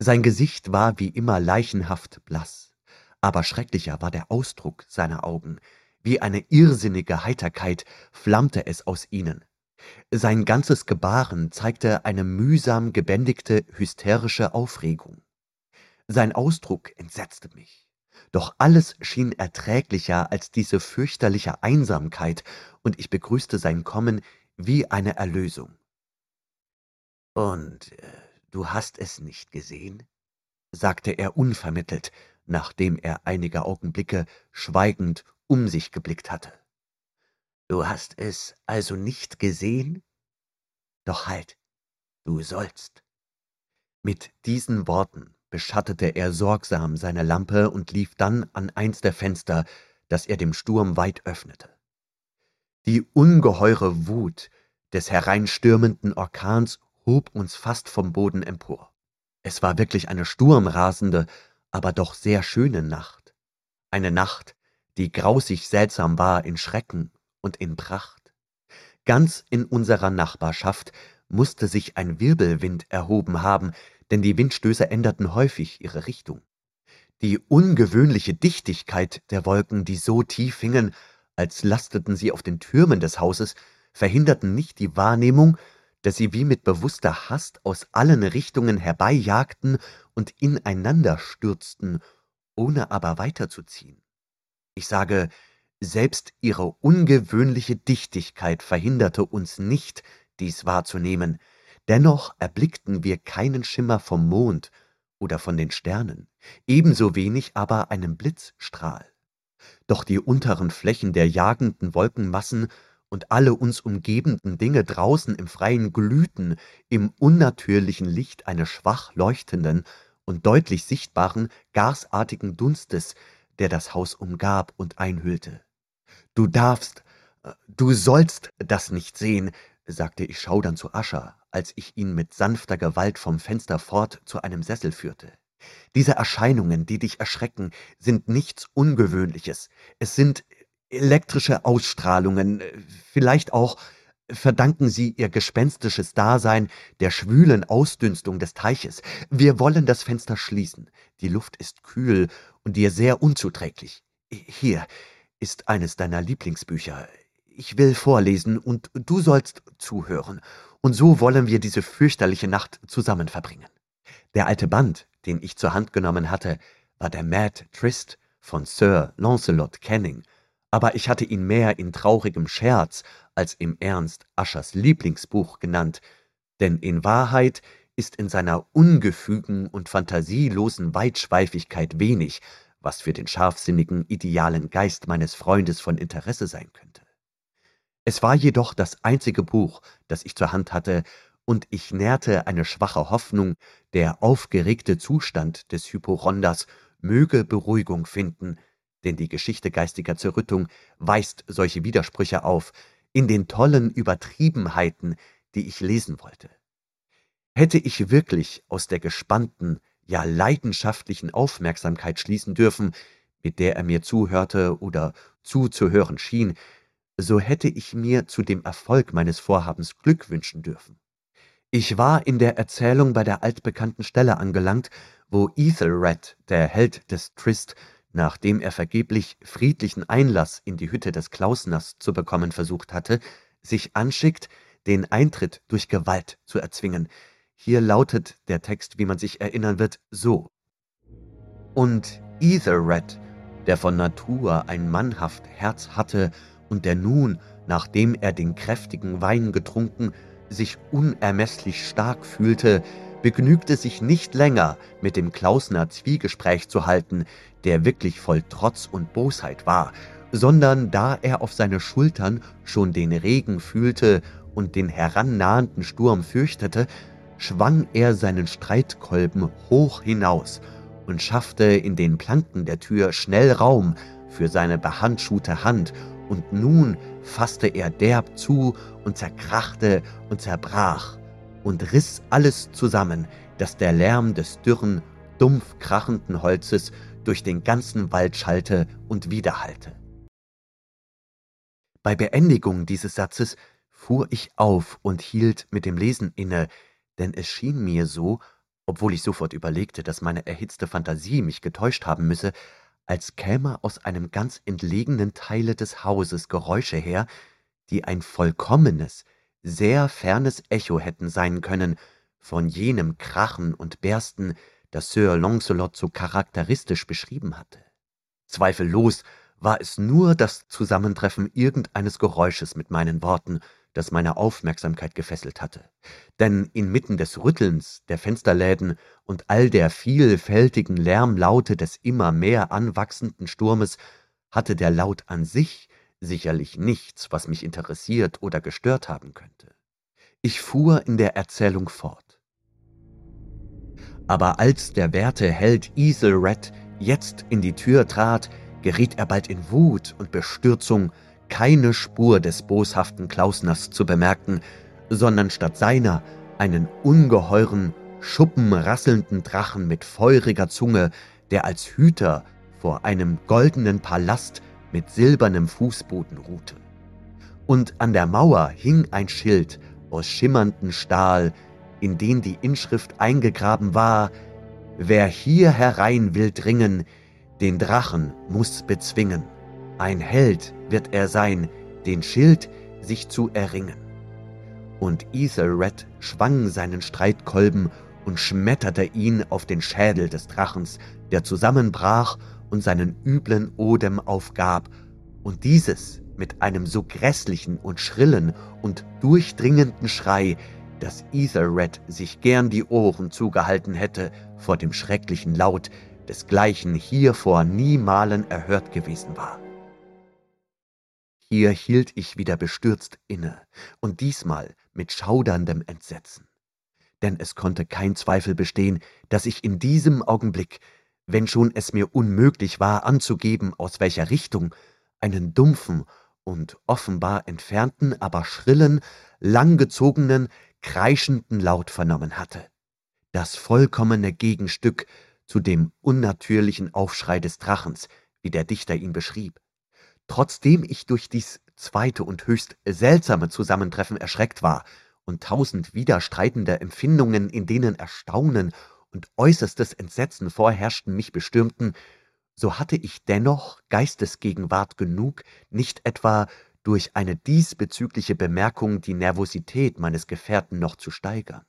Sein Gesicht war wie immer leichenhaft blass, aber schrecklicher war der Ausdruck seiner Augen, wie eine irrsinnige Heiterkeit flammte es aus ihnen. Sein ganzes Gebaren zeigte eine mühsam gebändigte, hysterische Aufregung. Sein Ausdruck entsetzte mich. Doch alles schien erträglicher als diese fürchterliche Einsamkeit, und ich begrüßte sein Kommen wie eine Erlösung. Und äh, du hast es nicht gesehen? sagte er unvermittelt, nachdem er einige Augenblicke schweigend um sich geblickt hatte. Du hast es also nicht gesehen? Doch halt, du sollst. Mit diesen Worten beschattete er sorgsam seine Lampe und lief dann an eins der Fenster, das er dem Sturm weit öffnete. Die ungeheure Wut des hereinstürmenden Orkans hob uns fast vom Boden empor. Es war wirklich eine sturmrasende, aber doch sehr schöne Nacht. Eine Nacht, die grausig seltsam war in Schrecken und in Pracht. Ganz in unserer Nachbarschaft musste sich ein Wirbelwind erhoben haben, denn die Windstöße änderten häufig ihre Richtung. Die ungewöhnliche Dichtigkeit der Wolken, die so tief hingen, als lasteten sie auf den Türmen des Hauses, verhinderten nicht die Wahrnehmung, dass sie wie mit bewusster Hast aus allen Richtungen herbeijagten und ineinander stürzten, ohne aber weiterzuziehen. Ich sage, selbst ihre ungewöhnliche Dichtigkeit verhinderte uns nicht, dies wahrzunehmen, dennoch erblickten wir keinen Schimmer vom Mond oder von den Sternen, ebenso wenig aber einen Blitzstrahl. Doch die unteren Flächen der jagenden Wolkenmassen und alle uns umgebenden Dinge draußen im Freien glühten im unnatürlichen Licht eines schwach leuchtenden und deutlich sichtbaren, gasartigen Dunstes, der das Haus umgab und einhüllte. Du darfst, äh, du sollst das nicht sehen, sagte ich schaudernd zu Ascher, als ich ihn mit sanfter Gewalt vom Fenster fort zu einem Sessel führte. Diese Erscheinungen, die dich erschrecken, sind nichts Ungewöhnliches. Es sind elektrische Ausstrahlungen, vielleicht auch verdanken sie ihr gespenstisches Dasein der schwülen Ausdünstung des Teiches. Wir wollen das Fenster schließen. Die Luft ist kühl und dir sehr unzuträglich. Hier ist eines deiner Lieblingsbücher. Ich will vorlesen und du sollst zuhören. Und so wollen wir diese fürchterliche Nacht zusammen verbringen. Der alte Band, den ich zur Hand genommen hatte, war der Mad Trist von Sir Launcelot Canning, aber ich hatte ihn mehr in traurigem Scherz als im Ernst Aschers Lieblingsbuch genannt, denn in Wahrheit ist in seiner ungefügen und fantasielosen Weitschweifigkeit wenig, was für den scharfsinnigen, idealen Geist meines Freundes von Interesse sein könnte. Es war jedoch das einzige Buch, das ich zur Hand hatte, und ich nährte eine schwache Hoffnung, der aufgeregte Zustand des Hyporonders möge Beruhigung finden, denn die Geschichte geistiger Zerrüttung weist solche Widersprüche auf, in den tollen Übertriebenheiten, die ich lesen wollte. Hätte ich wirklich aus der gespannten, ja leidenschaftlichen Aufmerksamkeit schließen dürfen, mit der er mir zuhörte oder zuzuhören schien, so hätte ich mir zu dem Erfolg meines Vorhabens Glück wünschen dürfen. Ich war in der Erzählung bei der altbekannten Stelle angelangt, wo Ethelred, der Held des Trist, nachdem er vergeblich friedlichen Einlass in die Hütte des Klausners zu bekommen versucht hatte, sich anschickt, den Eintritt durch Gewalt zu erzwingen. Hier lautet der Text, wie man sich erinnern wird, so. Und Ethelred, der von Natur ein mannhaft Herz hatte und der nun, nachdem er den kräftigen Wein getrunken, sich unermeßlich stark fühlte, begnügte sich nicht länger mit dem Klausner Zwiegespräch zu halten, der wirklich voll Trotz und Bosheit war, sondern da er auf seine Schultern schon den Regen fühlte und den herannahenden Sturm fürchtete, schwang er seinen Streitkolben hoch hinaus und schaffte in den Planken der Tür schnell Raum für seine behandschuhte Hand, und nun fasste er derb zu und zerkrachte und zerbrach und riss alles zusammen, dass der Lärm des dürren, dumpf krachenden Holzes durch den ganzen Wald schallte und widerhallte. Bei Beendigung dieses Satzes fuhr ich auf und hielt mit dem Lesen inne, denn es schien mir so, obwohl ich sofort überlegte, dass meine erhitzte Fantasie mich getäuscht haben müsse, als käme aus einem ganz entlegenen Teile des Hauses Geräusche her, die ein vollkommenes, sehr fernes Echo hätten sein können von jenem Krachen und Bersten, das Sir Launcelot so charakteristisch beschrieben hatte. Zweifellos war es nur das Zusammentreffen irgendeines Geräusches mit meinen Worten, das meine Aufmerksamkeit gefesselt hatte. Denn inmitten des Rüttelns der Fensterläden und all der vielfältigen Lärmlaute des immer mehr anwachsenden Sturmes hatte der Laut an sich sicherlich nichts, was mich interessiert oder gestört haben könnte. Ich fuhr in der Erzählung fort. Aber als der werte Held Ethelred jetzt in die Tür trat, geriet er bald in Wut und Bestürzung, keine Spur des boshaften Klausners zu bemerken, sondern statt seiner einen ungeheuren, schuppenrasselnden Drachen mit feuriger Zunge, der als Hüter vor einem goldenen Palast mit silbernem Fußboden ruhte. Und an der Mauer hing ein Schild aus schimmerndem Stahl, in den die Inschrift eingegraben war, Wer hier herein will dringen, den Drachen muss bezwingen. Ein Held wird er sein, den Schild sich zu erringen. Und Ethelred schwang seinen Streitkolben und schmetterte ihn auf den Schädel des Drachens, der zusammenbrach und seinen üblen Odem aufgab, und dieses mit einem so grässlichen und schrillen und durchdringenden Schrei, dass Ethelred sich gern die Ohren zugehalten hätte vor dem schrecklichen Laut, desgleichen hiervor niemalen erhört gewesen war. Hier hielt ich wieder bestürzt inne, und diesmal mit schauderndem Entsetzen. Denn es konnte kein Zweifel bestehen, dass ich in diesem Augenblick, wenn schon es mir unmöglich war anzugeben, aus welcher Richtung, einen dumpfen und offenbar entfernten, aber schrillen, langgezogenen, kreischenden Laut vernommen hatte. Das vollkommene Gegenstück zu dem unnatürlichen Aufschrei des Drachens, wie der Dichter ihn beschrieb. Trotzdem ich durch dies zweite und höchst seltsame Zusammentreffen erschreckt war und tausend widerstreitende Empfindungen, in denen Erstaunen und äußerstes Entsetzen vorherrschten, mich bestürmten, so hatte ich dennoch Geistesgegenwart genug, nicht etwa durch eine diesbezügliche Bemerkung die Nervosität meines Gefährten noch zu steigern.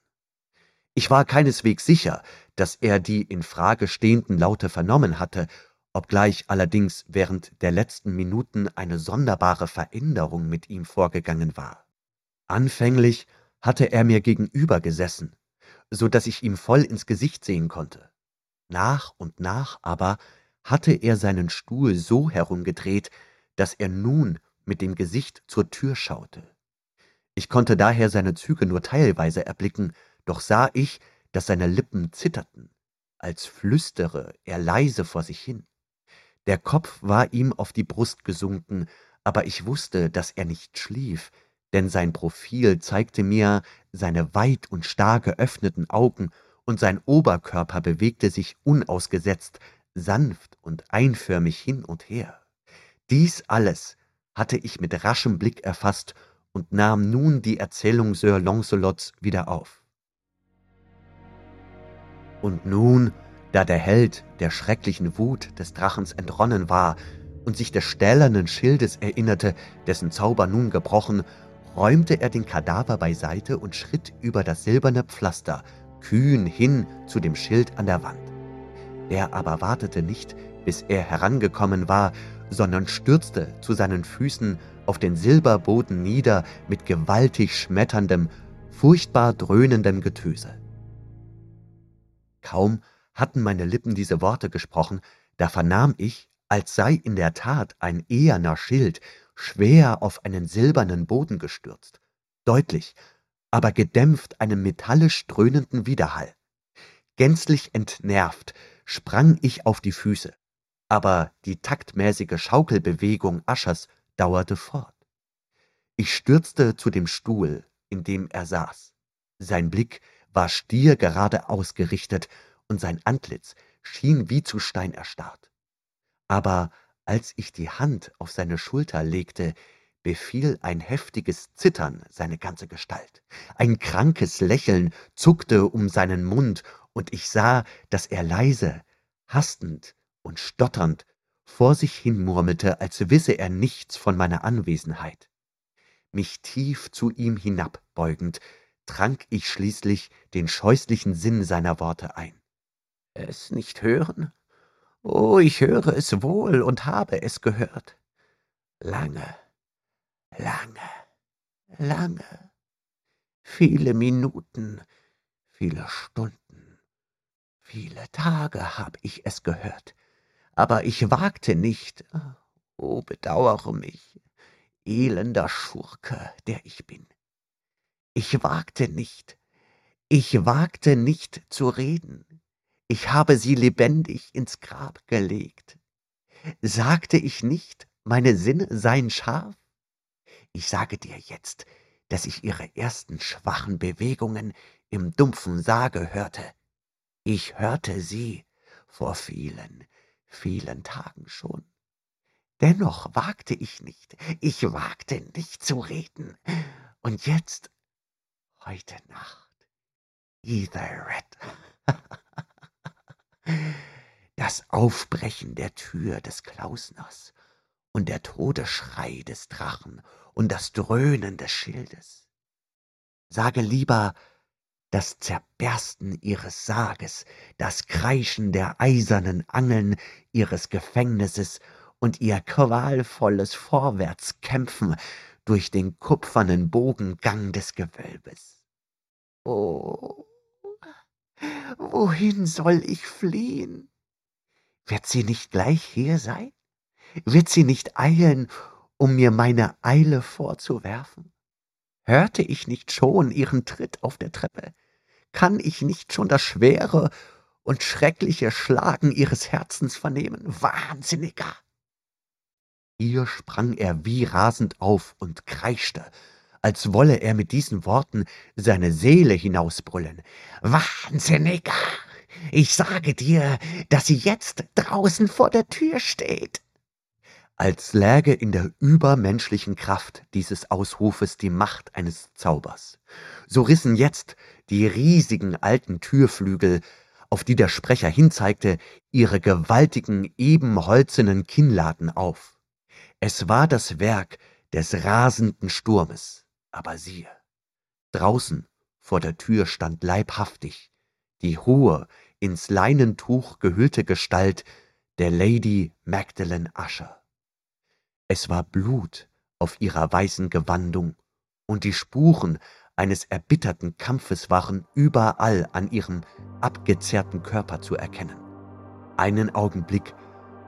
Ich war keineswegs sicher, dass er die in Frage stehenden Laute vernommen hatte obgleich allerdings während der letzten Minuten eine sonderbare Veränderung mit ihm vorgegangen war. Anfänglich hatte er mir gegenüber gesessen, so dass ich ihm voll ins Gesicht sehen konnte. Nach und nach aber hatte er seinen Stuhl so herumgedreht, dass er nun mit dem Gesicht zur Tür schaute. Ich konnte daher seine Züge nur teilweise erblicken, doch sah ich, dass seine Lippen zitterten, als flüstere er leise vor sich hin. Der Kopf war ihm auf die Brust gesunken, aber ich wusste, dass er nicht schlief, denn sein Profil zeigte mir seine weit und starr geöffneten Augen, und sein Oberkörper bewegte sich unausgesetzt, sanft und einförmig hin und her. Dies alles hatte ich mit raschem Blick erfasst und nahm nun die Erzählung Sir Launcelots wieder auf. Und nun da der Held der schrecklichen Wut des Drachens entronnen war und sich des stählernen Schildes erinnerte, dessen Zauber nun gebrochen, räumte er den Kadaver beiseite und schritt über das silberne Pflaster kühn hin zu dem Schild an der Wand. Er aber wartete nicht, bis er herangekommen war, sondern stürzte zu seinen Füßen auf den Silberboden nieder mit gewaltig schmetterndem, furchtbar dröhnendem Getöse. Kaum hatten meine Lippen diese Worte gesprochen, da vernahm ich, als sei in der Tat ein eherner Schild schwer auf einen silbernen Boden gestürzt, deutlich, aber gedämpft einen metallisch dröhnenden Widerhall. Gänzlich entnervt sprang ich auf die Füße, aber die taktmäßige Schaukelbewegung Aschers dauerte fort. Ich stürzte zu dem Stuhl, in dem er saß. Sein Blick war stiergerade ausgerichtet und sein Antlitz schien wie zu Stein erstarrt. Aber als ich die Hand auf seine Schulter legte, befiel ein heftiges Zittern seine ganze Gestalt. Ein krankes Lächeln zuckte um seinen Mund, und ich sah, dass er leise, hastend und stotternd vor sich hin murmelte, als wisse er nichts von meiner Anwesenheit. Mich tief zu ihm hinabbeugend, trank ich schließlich den scheußlichen Sinn seiner Worte ein. Es nicht hören? Oh, ich höre es wohl und habe es gehört. Lange, lange, lange, viele Minuten, viele Stunden, viele Tage hab ich es gehört, aber ich wagte nicht, oh, bedauere mich, elender Schurke, der ich bin. Ich wagte nicht, ich wagte nicht zu reden, ich habe sie lebendig ins Grab gelegt. Sagte ich nicht, meine Sinne seien scharf? Ich sage dir jetzt, dass ich ihre ersten schwachen Bewegungen im dumpfen Sage hörte. Ich hörte sie vor vielen, vielen Tagen schon. Dennoch wagte ich nicht, ich wagte nicht zu reden. Und jetzt, heute Nacht, Ether Red. das Aufbrechen der Tür des Klausners und der Todesschrei des Drachen und das Dröhnen des Schildes. Sage lieber das Zerbersten ihres Sarges, das Kreischen der eisernen Angeln ihres Gefängnisses und ihr qualvolles Vorwärtskämpfen durch den kupfernen Bogengang des Gewölbes. Oh, Wohin soll ich fliehen? Wird sie nicht gleich hier sein? Wird sie nicht eilen, um mir meine Eile vorzuwerfen? Hörte ich nicht schon ihren Tritt auf der Treppe? Kann ich nicht schon das schwere und schreckliche Schlagen ihres Herzens vernehmen? Wahnsinniger! Hier sprang er wie rasend auf und kreischte, als wolle er mit diesen Worten seine Seele hinausbrüllen. Wahnsinniger! Ich sage dir, dass sie jetzt draußen vor der Tür steht. Als läge in der übermenschlichen Kraft dieses Ausrufes die Macht eines Zaubers. So rissen jetzt die riesigen alten Türflügel, auf die der Sprecher hinzeigte, ihre gewaltigen, ebenholzenen Kinnladen auf. Es war das Werk des rasenden Sturmes. Aber siehe, draußen vor der Tür stand leibhaftig die hohe, ins Leinentuch gehüllte Gestalt der Lady Magdalen Usher. Es war Blut auf ihrer weißen Gewandung, und die Spuren eines erbitterten Kampfes waren überall an ihrem abgezerrten Körper zu erkennen. Einen Augenblick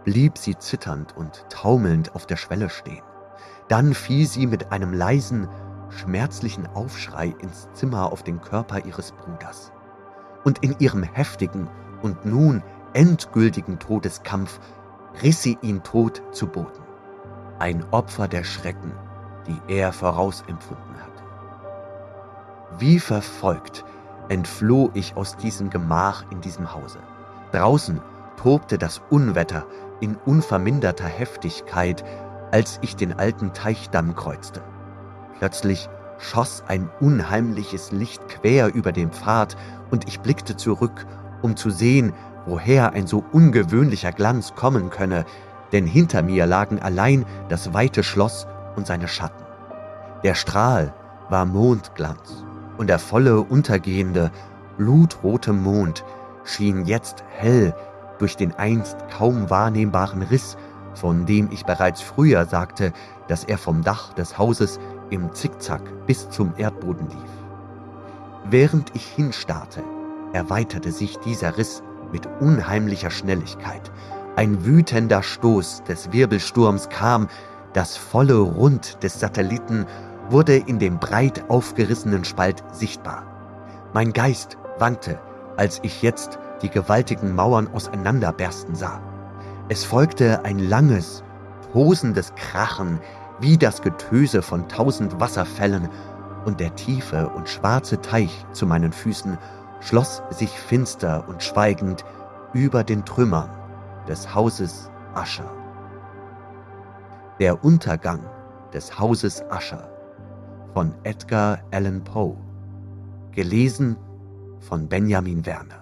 blieb sie zitternd und taumelnd auf der Schwelle stehen. Dann fiel sie mit einem leisen, schmerzlichen Aufschrei ins Zimmer auf den Körper ihres Bruders. Und in ihrem heftigen und nun endgültigen Todeskampf riss sie ihn tot zu Boden. Ein Opfer der Schrecken, die er vorausempfunden hatte. Wie verfolgt entfloh ich aus diesem Gemach in diesem Hause. Draußen tobte das Unwetter in unverminderter Heftigkeit, als ich den alten Teichdamm kreuzte. Plötzlich schoss ein unheimliches Licht quer über den Pfad und ich blickte zurück, um zu sehen, woher ein so ungewöhnlicher Glanz kommen könne, denn hinter mir lagen allein das weite Schloss und seine Schatten. Der Strahl war Mondglanz, und der volle, untergehende, blutrote Mond schien jetzt hell durch den einst kaum wahrnehmbaren Riss, von dem ich bereits früher sagte, dass er vom Dach des Hauses im Zickzack bis zum Erdboden lief. Während ich hinstarrte, erweiterte sich dieser Riss mit unheimlicher Schnelligkeit. Ein wütender Stoß des Wirbelsturms kam, das volle Rund des Satelliten wurde in dem breit aufgerissenen Spalt sichtbar. Mein Geist wankte, als ich jetzt die gewaltigen Mauern auseinanderbersten sah. Es folgte ein langes, tosendes Krachen wie das Getöse von tausend Wasserfällen, und der tiefe und schwarze Teich zu meinen Füßen schloss sich finster und schweigend über den Trümmern des Hauses Ascher. Der Untergang des Hauses Ascher von Edgar Allan Poe, gelesen von Benjamin Werner.